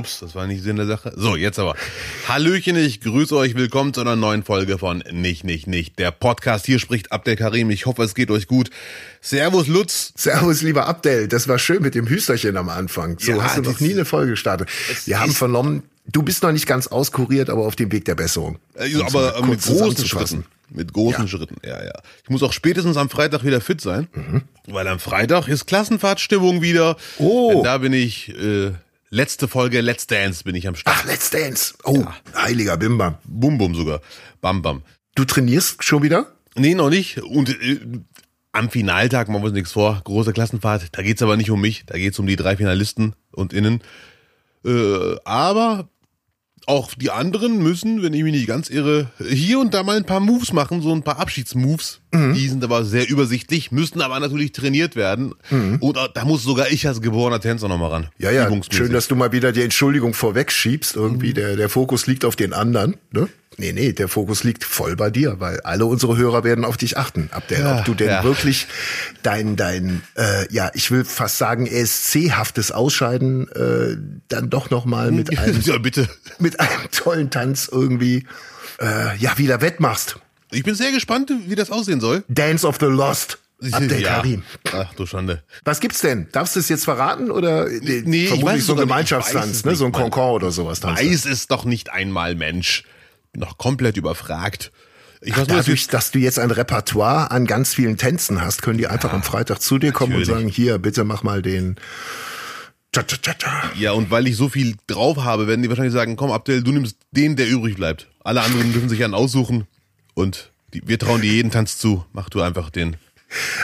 Ups, das war nicht Sinn der Sache. So, jetzt aber. Hallöchen, ich grüße euch. Willkommen zu einer neuen Folge von Nicht, Nicht, Nicht. Der Podcast. Hier spricht Abdel Karim. Ich hoffe, es geht euch gut. Servus, Lutz. Servus, lieber Abdel. Das war schön mit dem Hüsterchen am Anfang. So Ja, hast du noch nie eine Folge gestartet. Wir haben vernommen, du bist noch nicht ganz auskuriert, aber auf dem Weg der Besserung. Äh, Um's aber äh, mit großen. Schritten. Mit großen Schritten, ja, ja. Ich muss auch spätestens am Freitag wieder fit sein, weil am Freitag ist Klassenfahrtstimmung wieder. Oh. Denn da bin ich, äh, letzte Folge Let's Dance bin ich am Start. Ach, Let's Dance. Oh, heiliger Bimbam. Bum Bum sogar. Bam Bam. Du trainierst schon wieder? Nee, noch nicht. Und äh, am Finaltag, machen wir uns nichts vor, große Klassenfahrt, da geht's aber nicht um mich, da geht's um die drei Finalisten und innen. Äh, aber auch die anderen müssen, wenn ich mich nicht ganz irre, hier und da mal ein paar Moves machen, so ein paar Abschiedsmoves. Die sind aber sehr übersichtlich, müssen aber natürlich trainiert werden. Und äh, da muss sogar ich als geborener Tänzer nochmal ran. Ja, ja. Schön, dass du mal wieder die Entschuldigung vorweg schiebst. Irgendwie der, der Fokus liegt auf den anderen. Ne? Nee, nee, der Fokus liegt voll bei dir, weil alle unsere Hörer werden auf dich achten. Abdel, Ja, ob du denn ja. wirklich dein, dein, äh, ja, ich will fast sagen, ESC-haftes Ausscheiden äh, dann doch noch mal mit einem, ja, bitte. mit einem tollen Tanz irgendwie, äh, ja, wieder wettmachst. Ich bin sehr gespannt, wie das aussehen soll. Dance of the Lost. Abdel Ja. Karim. Ach du Schande. Was gibt's denn? Darfst du es jetzt verraten oder nee, Nee, ich vermutlich weiß es so ein. Ich weiß Gemeinschaftstanz, ne? So ein. Concorde oder sowas. Weiß es doch nicht einmal, Mensch. Bin noch komplett überfragt. Ich weiß nur, dass Dadurch, dass du jetzt ein Repertoire an ganz vielen Tänzen hast, können die einfach am Freitag zu dir kommen und natürlich. sagen, hier, bitte mach mal den Cha -cha -cha -cha. Ja, und weil ich so viel drauf habe, werden die wahrscheinlich sagen, komm Abdel, du nimmst den, der übrig bleibt. Alle anderen dürfen sich einen aussuchen und die, wir trauen dir jeden Tanz zu. Mach du einfach den.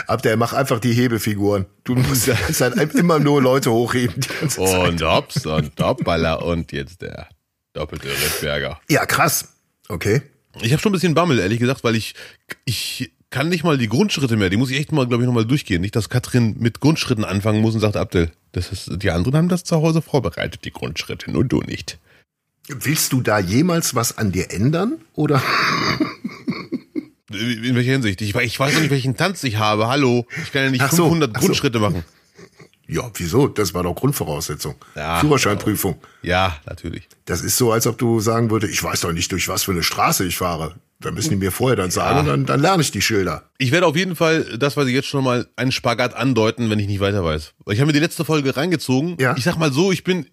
Ab der mach einfach die Hebefiguren. Du musst halt immer nur Leute hochheben die ganze Zeit. Und hops und hoppala und jetzt der doppelte Rittberger. Ja, krass. Okay. Ich habe schon ein bisschen Bammel, ehrlich gesagt, weil ich, ich kann nicht mal die Grundschritte mehr. Die muss ich echt mal, glaube ich, nochmal durchgehen. Nicht, dass Katrin mit Grundschritten anfangen muss und sagt, Abdel, das ist, die anderen haben das zu Hause vorbereitet, die Grundschritte, nur du nicht. Willst du da jemals was an dir ändern? Oder? In welcher Hinsicht? Ich, ich weiß doch nicht, welchen Tanz ich habe. Hallo. Ich kann ja nicht so, 500 ach so. Grundschritte machen. Ja, wieso? Das war doch Grundvoraussetzung. Ja. Führerscheinprüfung. Ja, natürlich. Das ist so, als ob du sagen würdest, ich weiß doch nicht, durch was für eine Straße ich fahre. Da müssen die mir vorher dann sagen, dann, dann lerne ich die Schilder. Ich werde auf jeden Fall, das weiß ich jetzt schon mal, einen Spagat andeuten, wenn ich nicht weiter weiß. Ich habe mir die letzte Folge reingezogen. Ja. Ich sag mal so, ich bin,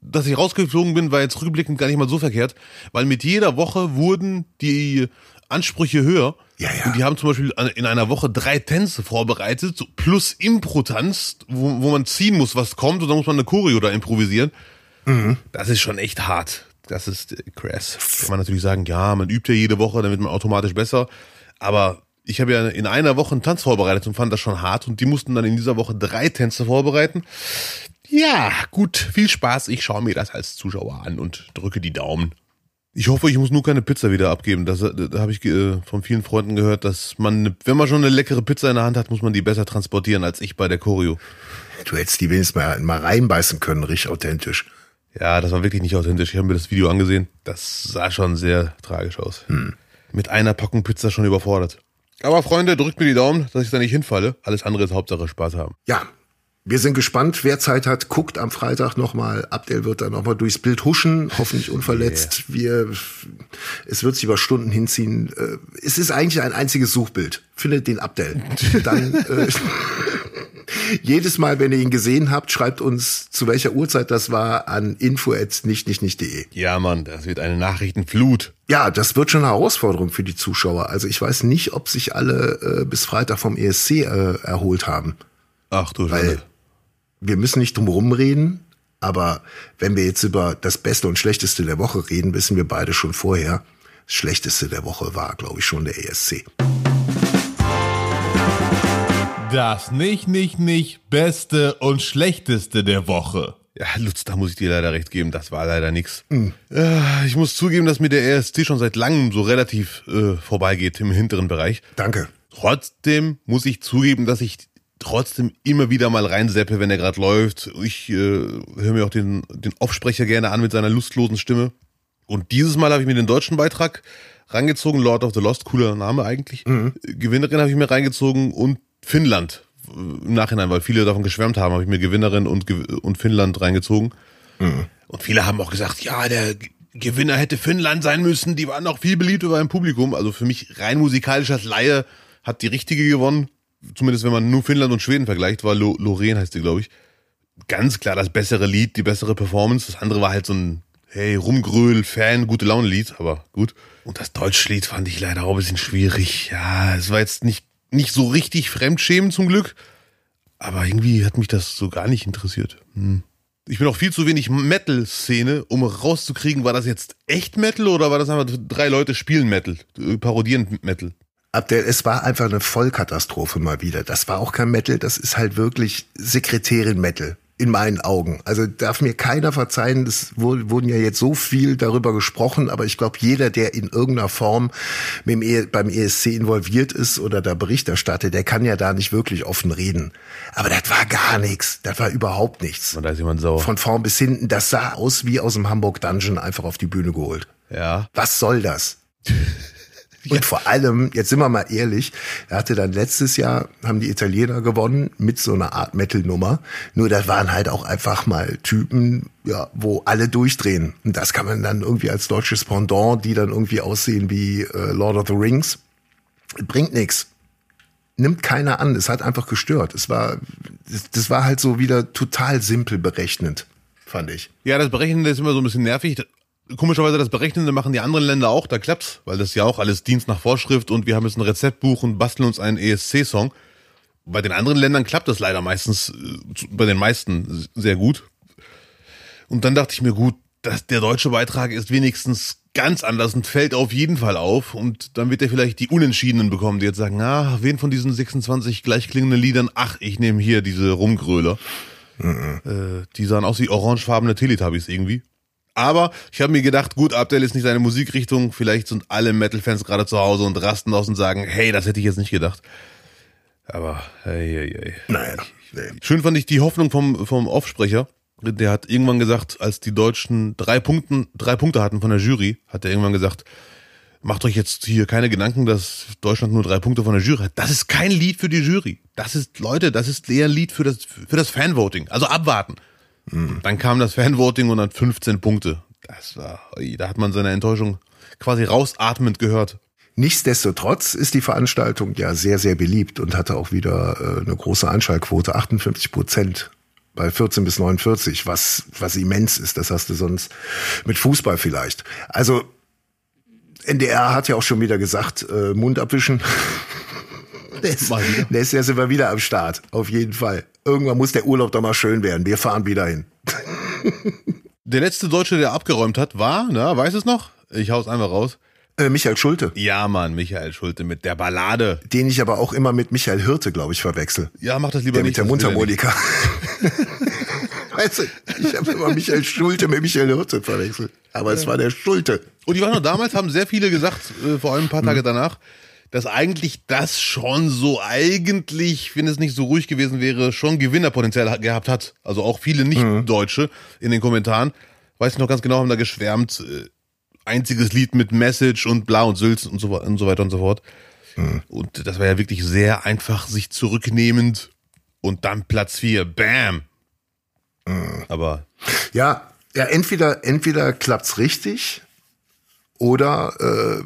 dass ich rausgeflogen bin, war jetzt rückblickend gar nicht mal so verkehrt, weil mit jeder Woche wurden die Ansprüche höher. Ja, ja. Und die haben zum Beispiel in einer Woche drei Tänze vorbereitet, so plus Impro-Tanz, wo, wo man ziehen muss, was kommt, und dann muss man eine Choreo da improvisieren. Mhm. Das ist schon echt hart. Das ist äh, krass. Kann man natürlich sagen, ja, man übt ja jede Woche, dann wird man automatisch besser. Aber ich habe ja in einer Woche einen Tanz vorbereitet und fand das schon hart. Und die mussten dann in dieser Woche drei Tänze vorbereiten. Ja, gut, viel Spaß. Ich schaue mir das als Zuschauer an und drücke die Daumen. Ich hoffe, ich muss nur keine Pizza wieder abgeben. Das, da habe ich äh, von vielen Freunden gehört, dass man, wenn man schon eine leckere Pizza in der Hand hat, muss man die besser transportieren als ich bei der Choreo. Du hättest die wenigstens mal, mal reinbeißen können, richtig authentisch. Ja, das war wirklich nicht authentisch. Ich habe mir das Video angesehen. Das sah schon sehr tragisch aus. Mit einer Packung Pizza schon überfordert. Aber Freunde, drückt mir die Daumen, dass ich da nicht hinfalle. Alles andere ist Hauptsache Spaß haben. Ja, wir sind gespannt. Wer Zeit hat, guckt am Freitag nochmal. Abdel wird dann nochmal durchs Bild huschen, hoffentlich unverletzt. Wir, es wird sich über Stunden hinziehen. Äh, Es ist eigentlich ein einziges Suchbild. Findet den Abdel. Dann äh, jedes Mal, wenn ihr ihn gesehen habt, schreibt uns, zu welcher Uhrzeit das war, an info@nicht-nicht-nicht.de. Ja, Mann, das wird eine Nachrichtenflut. Ja, das wird schon eine Herausforderung für die Zuschauer. Also ich weiß nicht, ob sich alle äh, bis Freitag vom ESC äh, erholt haben. Ach du Weil Schande. Wir müssen nicht drum rumreden, aber wenn wir jetzt über das Beste und Schlechteste der Woche reden, wissen wir beide schon vorher, das Schlechteste der Woche war, glaube ich, schon der ESC. Das nicht, nicht, nicht Beste und Schlechteste der Woche. Ja, Lutz, da muss ich dir leider recht geben. Das war leider nix. Äh, Ich muss zugeben, dass mir der ESC schon seit langem so relativ äh, vorbeigeht im hinteren Bereich. Danke. Trotzdem muss ich zugeben, dass ich trotzdem immer wieder mal reinseppe, wenn er gerade läuft. Ich äh, höre mir auch den, den Aufsprecher gerne an mit seiner lustlosen Stimme. Und dieses Mal habe ich mir den deutschen Beitrag rangezogen, Lord of the Lost, cooler Name eigentlich. Gewinnerin habe ich mir reingezogen und Finnland äh, im Nachhinein, weil viele davon geschwärmt haben, habe ich mir Gewinnerin und, und Finnland reingezogen. Und viele haben auch gesagt, ja, der Gewinner hätte Finnland sein müssen. Die waren auch viel beliebter beim Publikum. Also für mich rein musikalisch als Laie hat die richtige gewonnen. Zumindest wenn man nur Finnland und Schweden vergleicht, war Lo Loreen heißt die, glaube ich. Ganz klar das bessere Lied, die bessere Performance. Das andere war halt so ein, hey, Rumgröl, Fan, gute Laune-Lied, aber gut. Und das deutsche Lied fand ich leider auch ein bisschen schwierig. Ja, es war jetzt nicht, nicht so richtig Fremdschämen zum Glück. Aber irgendwie hat mich das so gar nicht interessiert. Hm. Ich bin auch viel zu wenig Metal-Szene, um rauszukriegen, war das jetzt echt Metal oder war das einfach drei Leute spielen Metal, äh, parodieren Metal? Abdel, es war einfach eine Vollkatastrophe mal wieder. Das war auch kein Metal, das ist halt wirklich Sekretärin-Metal. In meinen Augen. Also darf mir keiner verzeihen, es wur- wurden ja jetzt so viel darüber gesprochen, aber ich glaube, jeder, der in irgendeiner Form mit dem e beim ESC involviert ist oder da Bericht erstattet, der kann ja da nicht wirklich offen reden. Aber das war gar nichts. Das war überhaupt nichts. Und da ist jemand sauer. Von vorn bis hinten, das sah aus wie aus dem Hamburg Dungeon einfach auf die Bühne geholt. ja. Was soll das? Und vor allem, jetzt sind wir mal ehrlich, er hatte dann letztes Jahr, haben die Italiener gewonnen mit so einer Art Metal-Nummer. Nur das waren halt auch einfach mal Typen, ja, wo alle durchdrehen. Und das kann man dann irgendwie als deutsches Pendant, die dann irgendwie aussehen wie äh, Lord of the Rings, bringt nix. Nimmt keiner an. Es hat einfach gestört. Es war, das, war halt so wieder total simpel berechnend, fand ich. Ja, das Berechnende ist immer so ein bisschen nervig. Komischerweise das Berechnende machen die anderen Länder auch, da klappt's, weil das ist ja auch alles Dienst nach Vorschrift und wir haben jetzt ein Rezeptbuch und basteln uns einen ESC-Song. Bei den anderen Ländern klappt das leider meistens, äh, bei den meisten sehr gut. Und dann dachte ich mir, gut, das, der deutsche Beitrag ist wenigstens ganz anders und fällt auf jeden Fall auf. Und dann wird er vielleicht die Unentschiedenen bekommen, die jetzt sagen, ah, wen von diesen 26 gleichklingenden Liedern, ach, ich nehme hier diese Rumgröler. Äh, die sahen aus wie orangefarbene Teletubbies irgendwie. Aber ich habe mir gedacht, gut, Abdel ist nicht seine Musikrichtung. Vielleicht sind alle Metal-Fans gerade zu Hause und rasten aus und sagen, hey, das hätte ich jetzt nicht gedacht. Aber, hey, hey, hey. Naja, nee. Schön fand ich die Hoffnung vom, vom Offsprecher. Der hat irgendwann gesagt, als die Deutschen drei Punkten, drei Punkte hatten von der Jury, hat er irgendwann gesagt, macht euch jetzt hier keine Gedanken, dass Deutschland nur drei Punkte von der Jury hat. Das ist kein Lied für die Jury. Das ist, Leute, das ist eher ein Lied für das, für das Fanvoting. Also abwarten. Dann kam das Fanvoting und dann 15 Punkte. Das war, da hat man seine Enttäuschung quasi rausatmend gehört. Nichtsdestotrotz ist die Veranstaltung ja sehr, sehr beliebt und hatte auch wieder äh, eine große Einschaltquote, 58 Prozent bei 14 bis 49, was, was immens ist. Das hast du sonst mit Fußball vielleicht. Also NDR hat ja auch schon wieder gesagt, äh, Mund abwischen. Der ist, sind wir wieder am Start, auf jeden Fall. Irgendwann muss der Urlaub doch mal schön werden. Wir fahren wieder hin. Der letzte Deutsche, der abgeräumt hat, war, na, weiß es noch? Ich hau's einfach raus. Äh, Michael Schulte, Ja, Mann, Michael Schulte mit der Ballade. den ich aber auch immer mit Michael Hirte, glaube ich, verwechsel. Ja, mach das lieber Der nicht. mit der das will er Mundharmonika. weißt du, ich habe immer Michael Schulte mit Michael Hirte verwechselt. Aber es war der Schulte. Und ich weiß noch, damals haben sehr viele gesagt, äh, vor allem ein paar Tage danach, dass eigentlich das schon so eigentlich, wenn es nicht so ruhig gewesen wäre, schon Gewinnerpotenzial ha- gehabt hat. Also auch viele Nicht-Deutsche in den Kommentaren. Weiß ich noch ganz genau, haben da geschwärmt, äh, einziges Lied mit Message und Bla und Sülz und so, und so weiter und so fort. Und das war ja wirklich sehr einfach, sich zurücknehmend und dann Platz 4, bam. Aber Ja, ja, entweder, entweder klappt's richtig oder, äh,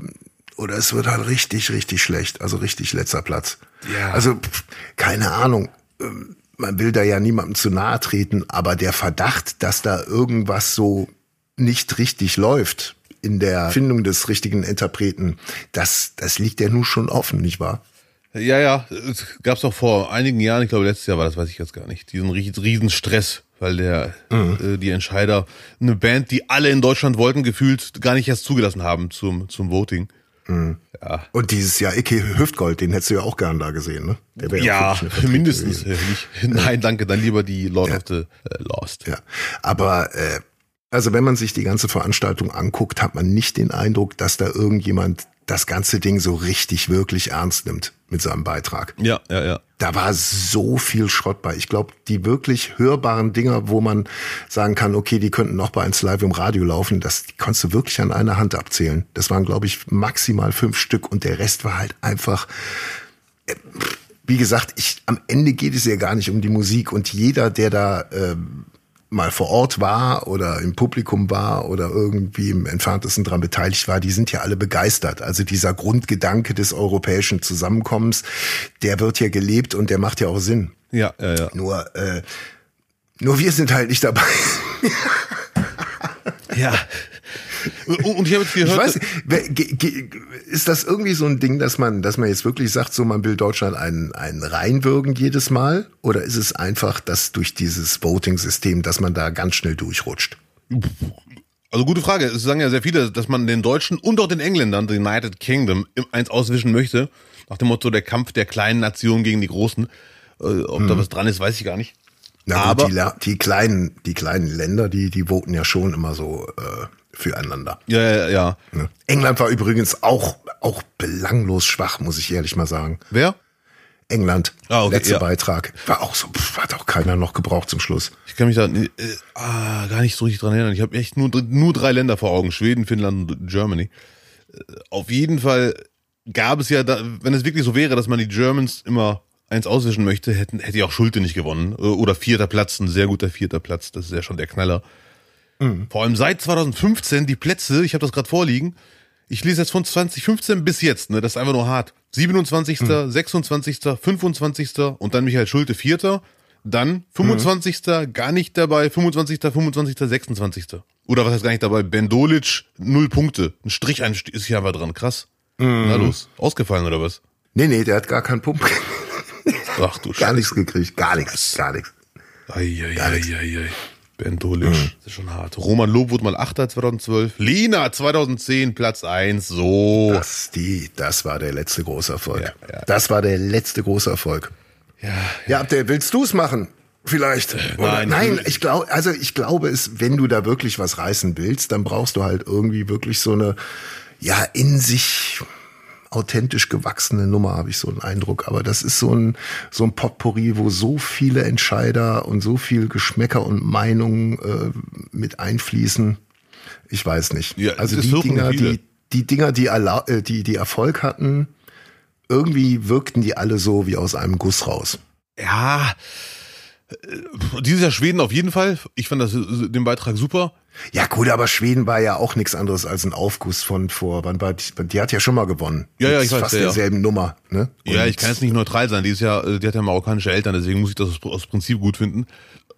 oder es wird halt richtig, richtig schlecht. Also richtig letzter Platz. Ja. Also, pff, keine Ahnung. Ähm, Man will da ja niemandem zu nahe treten, aber der Verdacht, dass da irgendwas so nicht richtig läuft in der Findung des richtigen Interpreten, das, das liegt ja nun schon offen, nicht wahr? Ja, ja, es gab's auch vor einigen Jahren, ich glaube letztes Jahr war das, weiß ich jetzt gar nicht, diesen ries- riesen Stress, weil der äh, die Entscheider eine Band, die alle in Deutschland wollten, gefühlt gar nicht erst zugelassen haben zum zum Voting. Ja, Und dieses Jahr Icke Hüftgold, den hättest du ja auch gern da gesehen, ne? Der ja Vertretung mindestens. Äh, nein, danke, dann lieber die Lord of the äh, Lost. Ja, aber äh, also wenn man sich die ganze Veranstaltung anguckt, hat man nicht den Eindruck, dass da irgendjemand das ganze Ding so richtig wirklich ernst nimmt mit seinem Beitrag. Ja, ja, ja. Da war so viel Schrott bei. Ich glaube, die wirklich hörbaren Dinger, wo man sagen kann, okay, die könnten noch bei 1 Live im Radio laufen, das die konntest du wirklich an einer Hand abzählen. Das waren, glaube ich, maximal fünf Stück und der Rest war halt einfach äh, wie gesagt, ich, am Ende geht es ja gar nicht um die Musik und jeder, der da ähm, mal vor Ort war oder im Publikum war oder irgendwie im entferntesten dran beteiligt war, die sind ja alle begeistert. Also dieser Grundgedanke des europäischen Zusammenkommens, der wird hier gelebt und der macht ja auch Sinn. Ja, ja, ja. Nur, äh, nur wir sind halt nicht dabei. Ja. Und ich habe jetzt gehört. Ich weiß, ist das irgendwie so ein Ding, dass man, dass man jetzt wirklich sagt, so man will Deutschland einen, einen reinwürgen jedes Mal? Oder ist es einfach, dass durch dieses Voting-System, dass man da ganz schnell durchrutscht? Also gute Frage. Es sagen ja sehr viele, dass man den Deutschen und auch den Engländern, the United Kingdom, eins auswischen möchte. Nach dem Motto der Kampf der kleinen Nationen gegen die großen. Äh, ob hm. da was dran ist, weiß ich gar nicht. Na aber gut, die, die, kleinen, die kleinen Länder, die, die voten ja schon immer so äh, füreinander. Ja, ja, ja. England war übrigens auch, auch belanglos schwach, muss ich ehrlich mal sagen. Wer? England. Ah, okay, Letzter ja. Beitrag. War auch so, pff, hat auch keiner noch gebraucht zum Schluss. Ich kann mich da äh, ah, gar nicht so richtig dran erinnern. Ich habe echt nur, nur drei Länder vor Augen. Schweden, Finnland und Germany. Äh, auf jeden Fall gab es ja, da, wenn es wirklich so wäre, dass man die Germans immer eins auswischen möchte, hätten, hätte ich auch Schulte nicht gewonnen. Oder vierter Platz, ein sehr guter vierter Platz. Das ist ja schon der Knaller. Mhm. Vor allem seit 2015 die Plätze, ich habe das gerade vorliegen. Ich lese jetzt von 2015 bis jetzt, ne? Das ist einfach nur hart. 27., mhm. 26., 25. und dann Michael Schulte vierter. Dann 25. Mhm. gar nicht dabei, 25., 25., 26. Oder was heißt gar nicht dabei? Ben Dolic, null Punkte. Ein Strich ein ist hier aber dran. Krass. Mhm. Na los. Ausgefallen oder was? Nee, nee, der hat gar keinen Pump. Ach du Gar nichts gekriegt. Gar nichts. Gar nichts. Eieieiei. Ben Dolic, mhm. das ist schon hart. Roman Lob wurde mal Achter 2012. Lina 2010 Platz 1. So. Das, die, das war der letzte große Erfolg. Ja, ja. Das war der letzte große Erfolg. Ja, ja. ja willst du es machen? Vielleicht. Äh, nein, nein, ich glaube, also ich glaube es, wenn du da wirklich was reißen willst, dann brauchst du halt irgendwie wirklich so eine, ja, in sich authentisch gewachsene Nummer, habe ich so einen Eindruck. Aber das ist so ein, so ein Potpourri, wo so viele Entscheider und so viel Geschmäcker und Meinungen äh, mit einfließen. Ich weiß nicht. Ja, also die Dinger, die, die Dinger, die, äh, die, die Erfolg hatten, irgendwie wirkten die alle so wie aus einem Guss raus. Ja, dieses Jahr Schweden auf jeden Fall. Ich fand das, äh, den Beitrag super. Ja gut, aber Schweden war ja auch nichts anderes als ein Aufguss von vor, wann war die, die hat ja schon mal gewonnen. Ja, ja, ich weiß. Fast ja, derselben ja. Nummer, ne? Und ja, ich kann jetzt nicht neutral sein. Die ist ja, äh, die hat ja marokkanische Eltern, deswegen muss ich das aus Prinzip gut finden.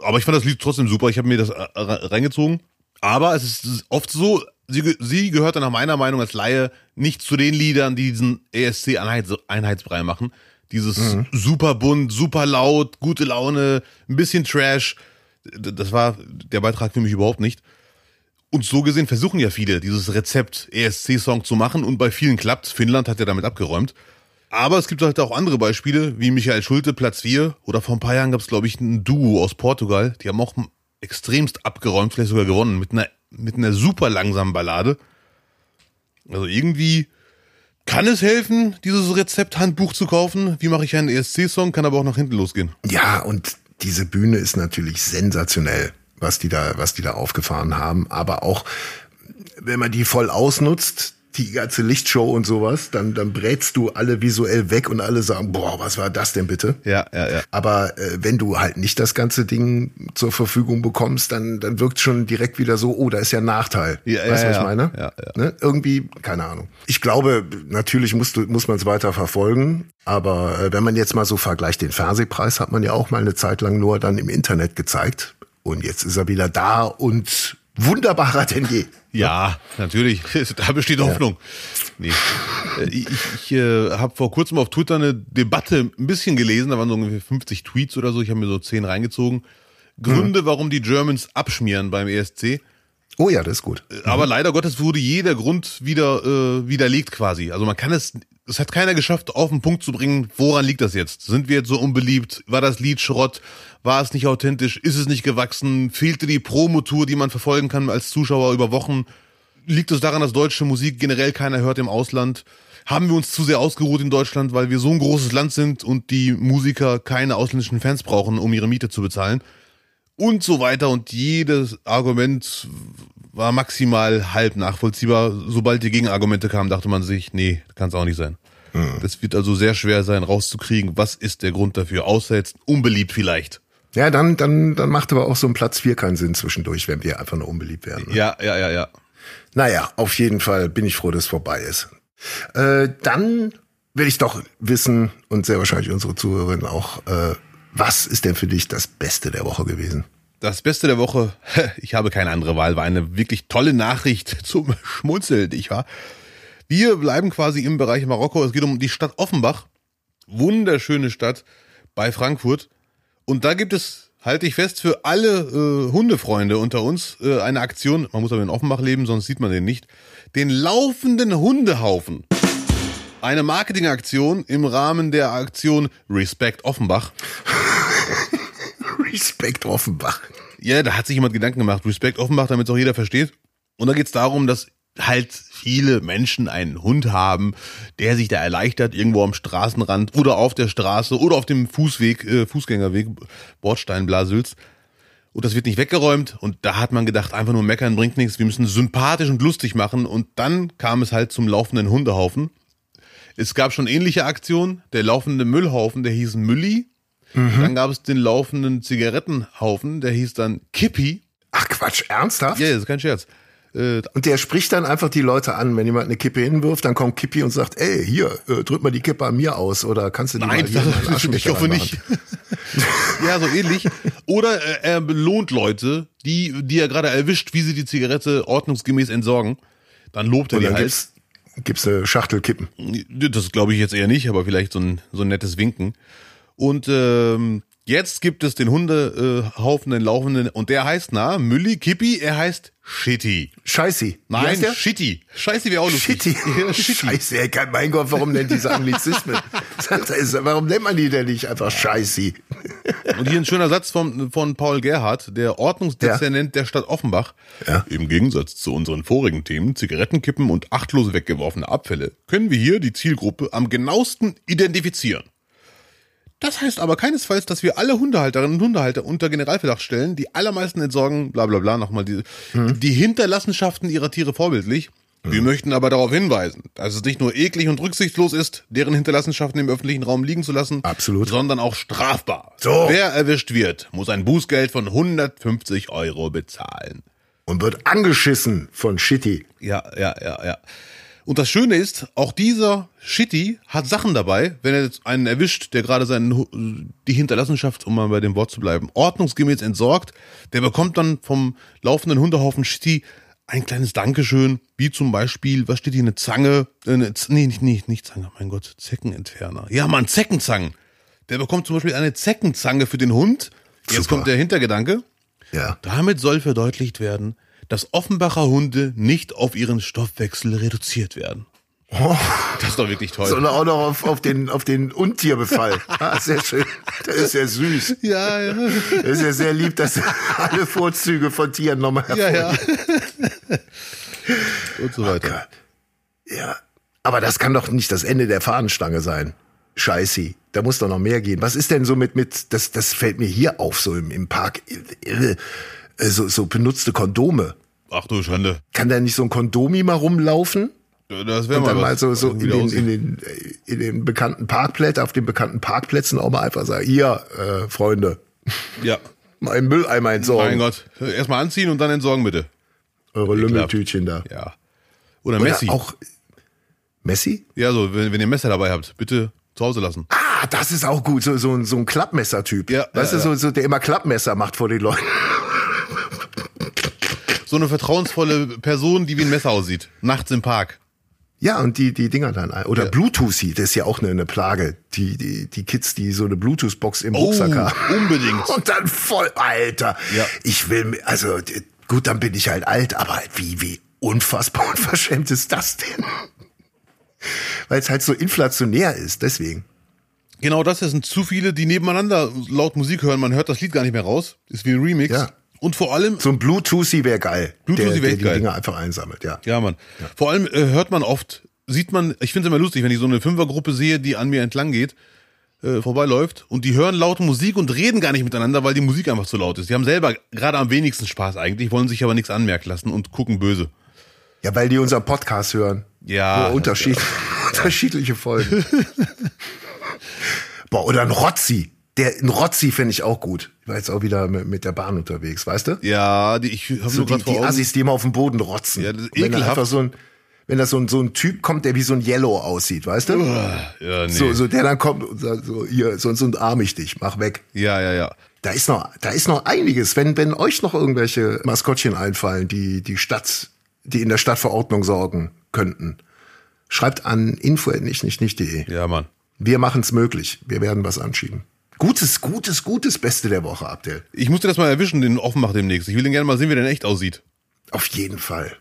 Aber ich fand das Lied trotzdem super. Ich habe mir das reingezogen. Aber es ist oft so, sie, sie gehört dann nach meiner Meinung als Laie nicht zu den Liedern, die diesen ESC-Einheitsbrei machen. Dieses mhm. super bunt, super laut, gute Laune, ein bisschen Trash. Das war der Beitrag für mich überhaupt nicht. Und so gesehen versuchen ja viele, dieses Rezept ESC-Song zu machen und bei vielen klappt. Finnland hat ja damit abgeräumt. Aber es gibt halt auch andere Beispiele, wie Michael Schulte, Platz 4. Oder vor ein paar Jahren gab es, glaube ich, ein Duo aus Portugal. Die haben auch extremst abgeräumt, vielleicht sogar gewonnen, mit einer, mit einer super langsamen Ballade. Also irgendwie kann es helfen, dieses Rezepthandbuch zu kaufen. Wie mache ich einen ESC-Song? Kann aber auch nach hinten losgehen. Ja, und diese Bühne ist natürlich sensationell was die da, was die da aufgefahren haben. Aber auch, wenn man die voll ausnutzt, die ganze Lichtshow und sowas, dann, dann brätst du alle visuell weg und alle sagen, boah, was war das denn bitte? Ja, ja, ja. Aber äh, wenn du halt nicht das ganze Ding zur Verfügung bekommst, dann, dann wirkt schon direkt wieder so, oh, da ist ja ein Nachteil. Ja, weißt du, ja, was ich meine? Ja, ja. Ne? Irgendwie, keine Ahnung. Ich glaube, natürlich musst du, muss man es weiter verfolgen. Aber äh, wenn man jetzt mal so vergleicht, den Fernsehpreis hat man ja auch mal eine Zeit lang nur dann im Internet gezeigt. Und jetzt ist er wieder da und wunderbarer denn je. Ja, natürlich. Da besteht Hoffnung. Nee. Äh, ich, ich äh, habe vor kurzem auf Twitter eine Debatte ein bisschen gelesen, da waren so ungefähr 50 Tweets oder so, ich habe mir so 10 reingezogen. Gründe, mhm. warum die Germans abschmieren beim ESC. Oh ja, das ist gut. Äh, aber mhm. leider Gottes wurde jeder Grund wieder äh, widerlegt quasi. Also man kann es, es hat keiner geschafft, auf den Punkt zu bringen, woran liegt das jetzt? Sind wir jetzt so unbeliebt? War das Lied Schrott? War es nicht authentisch? Ist es nicht gewachsen? Fehlte die Promotour, die man verfolgen kann als Zuschauer über Wochen? Liegt es daran, dass deutsche Musik generell keiner hört im Ausland? Haben wir uns zu sehr ausgeruht in Deutschland, weil wir so ein großes Land sind und die Musiker keine ausländischen Fans brauchen, um ihre Miete zu bezahlen? Und so weiter. Und jedes Argument war maximal halb nachvollziehbar. Sobald die Gegenargumente kamen, dachte man sich, nee, kann es auch nicht sein. Es hm. wird also sehr schwer sein, rauszukriegen, was ist der Grund dafür, außer jetzt unbeliebt vielleicht. Ja, dann, dann, dann macht aber auch so ein Platz 4 keinen Sinn zwischendurch, wenn wir einfach nur unbeliebt werden. Ne? Ja, ja, ja, ja. Naja, auf jeden Fall bin ich froh, dass es vorbei ist. Äh, dann will ich doch wissen und sehr wahrscheinlich unsere Zuhörerinnen auch, äh, was ist denn für dich das Beste der Woche gewesen? Das Beste der Woche, ich habe keine andere Wahl, war eine wirklich tolle Nachricht zum Schmunzeln, nicht wahr? Wir bleiben quasi im Bereich Marokko. Es geht um die Stadt Offenbach. Wunderschöne Stadt bei Frankfurt. Und da gibt es, halte ich fest, für alle äh, Hundefreunde unter uns äh, eine Aktion. Man muss aber in Offenbach leben, sonst sieht man den nicht. Den laufenden Hundehaufen. Eine Marketingaktion im Rahmen der Aktion Respect Offenbach. Respekt Offenbach. Ja, da hat sich jemand Gedanken gemacht. Respect Offenbach, damit es auch jeder versteht. Und da geht es darum, dass halt viele Menschen einen Hund haben, der sich da erleichtert, irgendwo am Straßenrand oder auf der Straße oder auf dem Fußweg, äh, Fußgängerweg, Bordstein, Blasülz. Und das wird nicht weggeräumt. Und da hat man gedacht, einfach nur meckern bringt nichts. Wir müssen sympathisch und lustig machen. Und dann kam es halt zum laufenden Hundehaufen. Es gab schon ähnliche Aktionen. Der laufende Müllhaufen, der hieß Mülli. Dann gab es den laufenden Zigarettenhaufen, der hieß dann Kippi. Ach Quatsch, ernsthaft? Ja, das ist kein Scherz. Äh, Und der spricht dann einfach die Leute an, wenn jemand eine Kippe hinwirft, dann kommt Kippi und sagt, ey, hier, äh, drück mal die Kippe an mir aus oder kannst du die Nein, mal hier das, ich hoffe nicht. ja, so ähnlich. Oder äh, er belohnt Leute, die, die er gerade erwischt, wie sie die Zigarette ordnungsgemäß entsorgen. Dann lobt er Und die dann halt. gibt's, gibt's eine Schachtel Kippen. Das glaube ich jetzt eher nicht, aber vielleicht so ein, so ein nettes Winken. Und ähm, jetzt gibt es den Hundehaufen, den laufenden, und der heißt, na, Mülli, Kippi, er heißt Shitty. Scheißi. Nein? Shitty. Scheiße wäre auch lustig. Shitty. Ja, Shitty. Scheiße, ey, kein- mein Gott, warum nennt diese Anglizismen? Warum nennt man die denn nicht einfach Scheißi? Und hier ein schöner Satz von, von Paul Gerhardt, der Ordnungsdezernent der Stadt Offenbach. Ja. Im Gegensatz zu unseren vorigen Themen, Zigarettenkippen und achtlos weggeworfene Abfälle, können wir hier die Zielgruppe am genauesten identifizieren. Das heißt aber keinesfalls, dass wir alle Hundehalterinnen und Hundehalter unter Generalverdacht stellen. Die allermeisten entsorgen, bla bla bla, nochmal die, die Hinterlassenschaften ihrer Tiere vorbildlich. Wir möchten aber darauf hinweisen, dass es nicht nur eklig und rücksichtslos ist, deren Hinterlassenschaften im öffentlichen Raum liegen zu lassen, Absolut. sondern auch strafbar. So. Wer erwischt wird, muss ein Bußgeld von 150 Euro bezahlen. Und wird angeschissen von Shitty. Ja, ja, ja, ja. Und das Schöne ist, auch dieser Shitty hat Sachen dabei, wenn er jetzt einen erwischt, der gerade seinen, die Hinterlassenschaft, um mal bei dem Wort zu bleiben, ordnungsgemäß entsorgt, der bekommt dann vom laufenden Hundehaufen Shitty ein kleines Dankeschön, wie zum Beispiel, was steht hier, eine Zange, äh, eine, nee, nicht, nicht, nicht Zange, mein Gott, Zeckenentferner. Ja, man, Zeckenzangen. Der bekommt zum Beispiel eine Zeckenzange für den Hund. Jetzt Super. kommt der Hintergedanke. Ja. Damit soll verdeutlicht werden, dass Offenbacher Hunde nicht auf ihren Stoffwechsel reduziert werden. Das ist doch wirklich toll. Sondern auch noch auf, auf den, auf den Untierbefall. Ah, sehr schön. Das ist ja süß. ja, ja, Das ist ja sehr lieb, dass alle Vorzüge von Tieren nochmal ja, hervorheben. ja. Und so weiter. Ja. Aber das kann doch nicht das Ende der Fahnenstange sein. Scheiße. Da muss doch noch mehr gehen. Was ist denn so mit, mit, das, das fällt mir hier auf, so im, im Park, irre, äh, so, so benutzte Kondome. Ach du Schande. Kann da nicht so ein Kondomi mal rumlaufen? Das wäre Und mal dann mal so, so in, den, in, den, in den bekannten Parkplätzen, auf den bekannten Parkplätzen auch mal einfach sagen, hier, äh, Freunde, Ja. mal einen Mülleimer entsorgen. Mein Gott. Erstmal anziehen und dann entsorgen, bitte. Eure Lümmeltütchen da. Ja. Oder Oder Messi. auch Messi? Ja, so, wenn, wenn ihr Messer dabei habt, bitte zu Hause lassen. Ah, das ist auch gut, so, so, ein- so ein Klappmesser-Typ. Ja, weißt ja, du, so, so, der immer Klappmesser macht vor den Leuten. So eine vertrauensvolle Person, die wie ein Messer aussieht. Nachts im Park. Ja, und die, die Dinger dann. Oder Bluetooth, das ist ja auch eine, eine Plage. Die, die, die Kids, die so eine Bluetooth-Box im Oh, Rucksack haben. unbedingt. Und dann voll, Alter. Ja. Ich will, also gut, dann bin ich halt alt, aber halt wie, wie unfassbar unverschämt ist das denn? Weil es halt so inflationär ist, deswegen. Genau das, es sind zu viele, die nebeneinander laut Musik hören. Man hört das Lied gar nicht mehr raus. Ist wie ein Remix. Ja. Und vor allem, So ein Bluetoothie wäre geil. Bluetoothie der, wär der die geil. Dinger einfach einsammelt, ja. ja man, vor allem äh, hört man oft, sieht man, ich finde es immer lustig, wenn ich so eine Fünfergruppe sehe, die an mir entlang geht, äh, vorbeiläuft und die hören laute Musik und reden gar nicht miteinander, weil die Musik einfach zu laut ist. Die haben selber gerade am wenigsten Spaß eigentlich, wollen sich aber nichts anmerken lassen und gucken böse. Ja, weil die unseren Podcast hören. Ja, Nur Unterschied, unterschiedliche Folgen. Boah, oder ein Rotzi. Der ein Rotzi finde ich auch gut. Ich war jetzt auch wieder mit, mit der Bahn unterwegs, weißt du? Ja, die, ich habe So die, die. Assis, die immer auf dem Boden rotzen. Ja, das ist wenn da ekelhaft. einfach so ein, wenn da so ein, so ein Typ kommt, der wie so ein Yellow aussieht, weißt du? Ja, nee. So, so der dann kommt und sagt so, hier, sonst umarm ich dich, mach weg. ja, ja, ja. Da ist noch, da ist noch einiges. Wenn, wenn euch noch irgendwelche Maskottchen einfallen, die die Stadt, die in der Stadt für Ordnung sorgen könnten, schreibt an info@nichtnichtnicht.de. Ja, Mann. Wir machen es möglich. Wir werden was anschieben. Gutes, gutes, gutes Beste der Woche, Abdel. Ich musste das mal erwischen, den Offenbach demnächst. Ich will den gerne mal sehen, wie der in echt aussieht. Auf jeden Fall.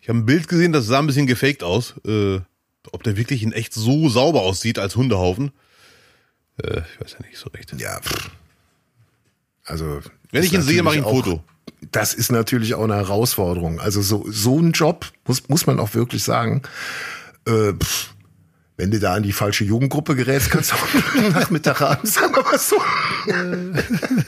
Ich habe ein Bild gesehen, das sah ein bisschen gefaked aus. Äh, ob der wirklich in echt so sauber aussieht als Hundehaufen. Äh, ich weiß ja nicht so recht. Ja. Pff. Also. Wenn ich ihn sehe, mache ich ein Foto. Das ist natürlich auch eine Herausforderung. Also so, so ein Job, muss, muss man auch wirklich sagen. Äh, pff, wenn du da an die falsche Jugendgruppe gerätst, kannst du auch Nachmittag haben, sagen wir mal so.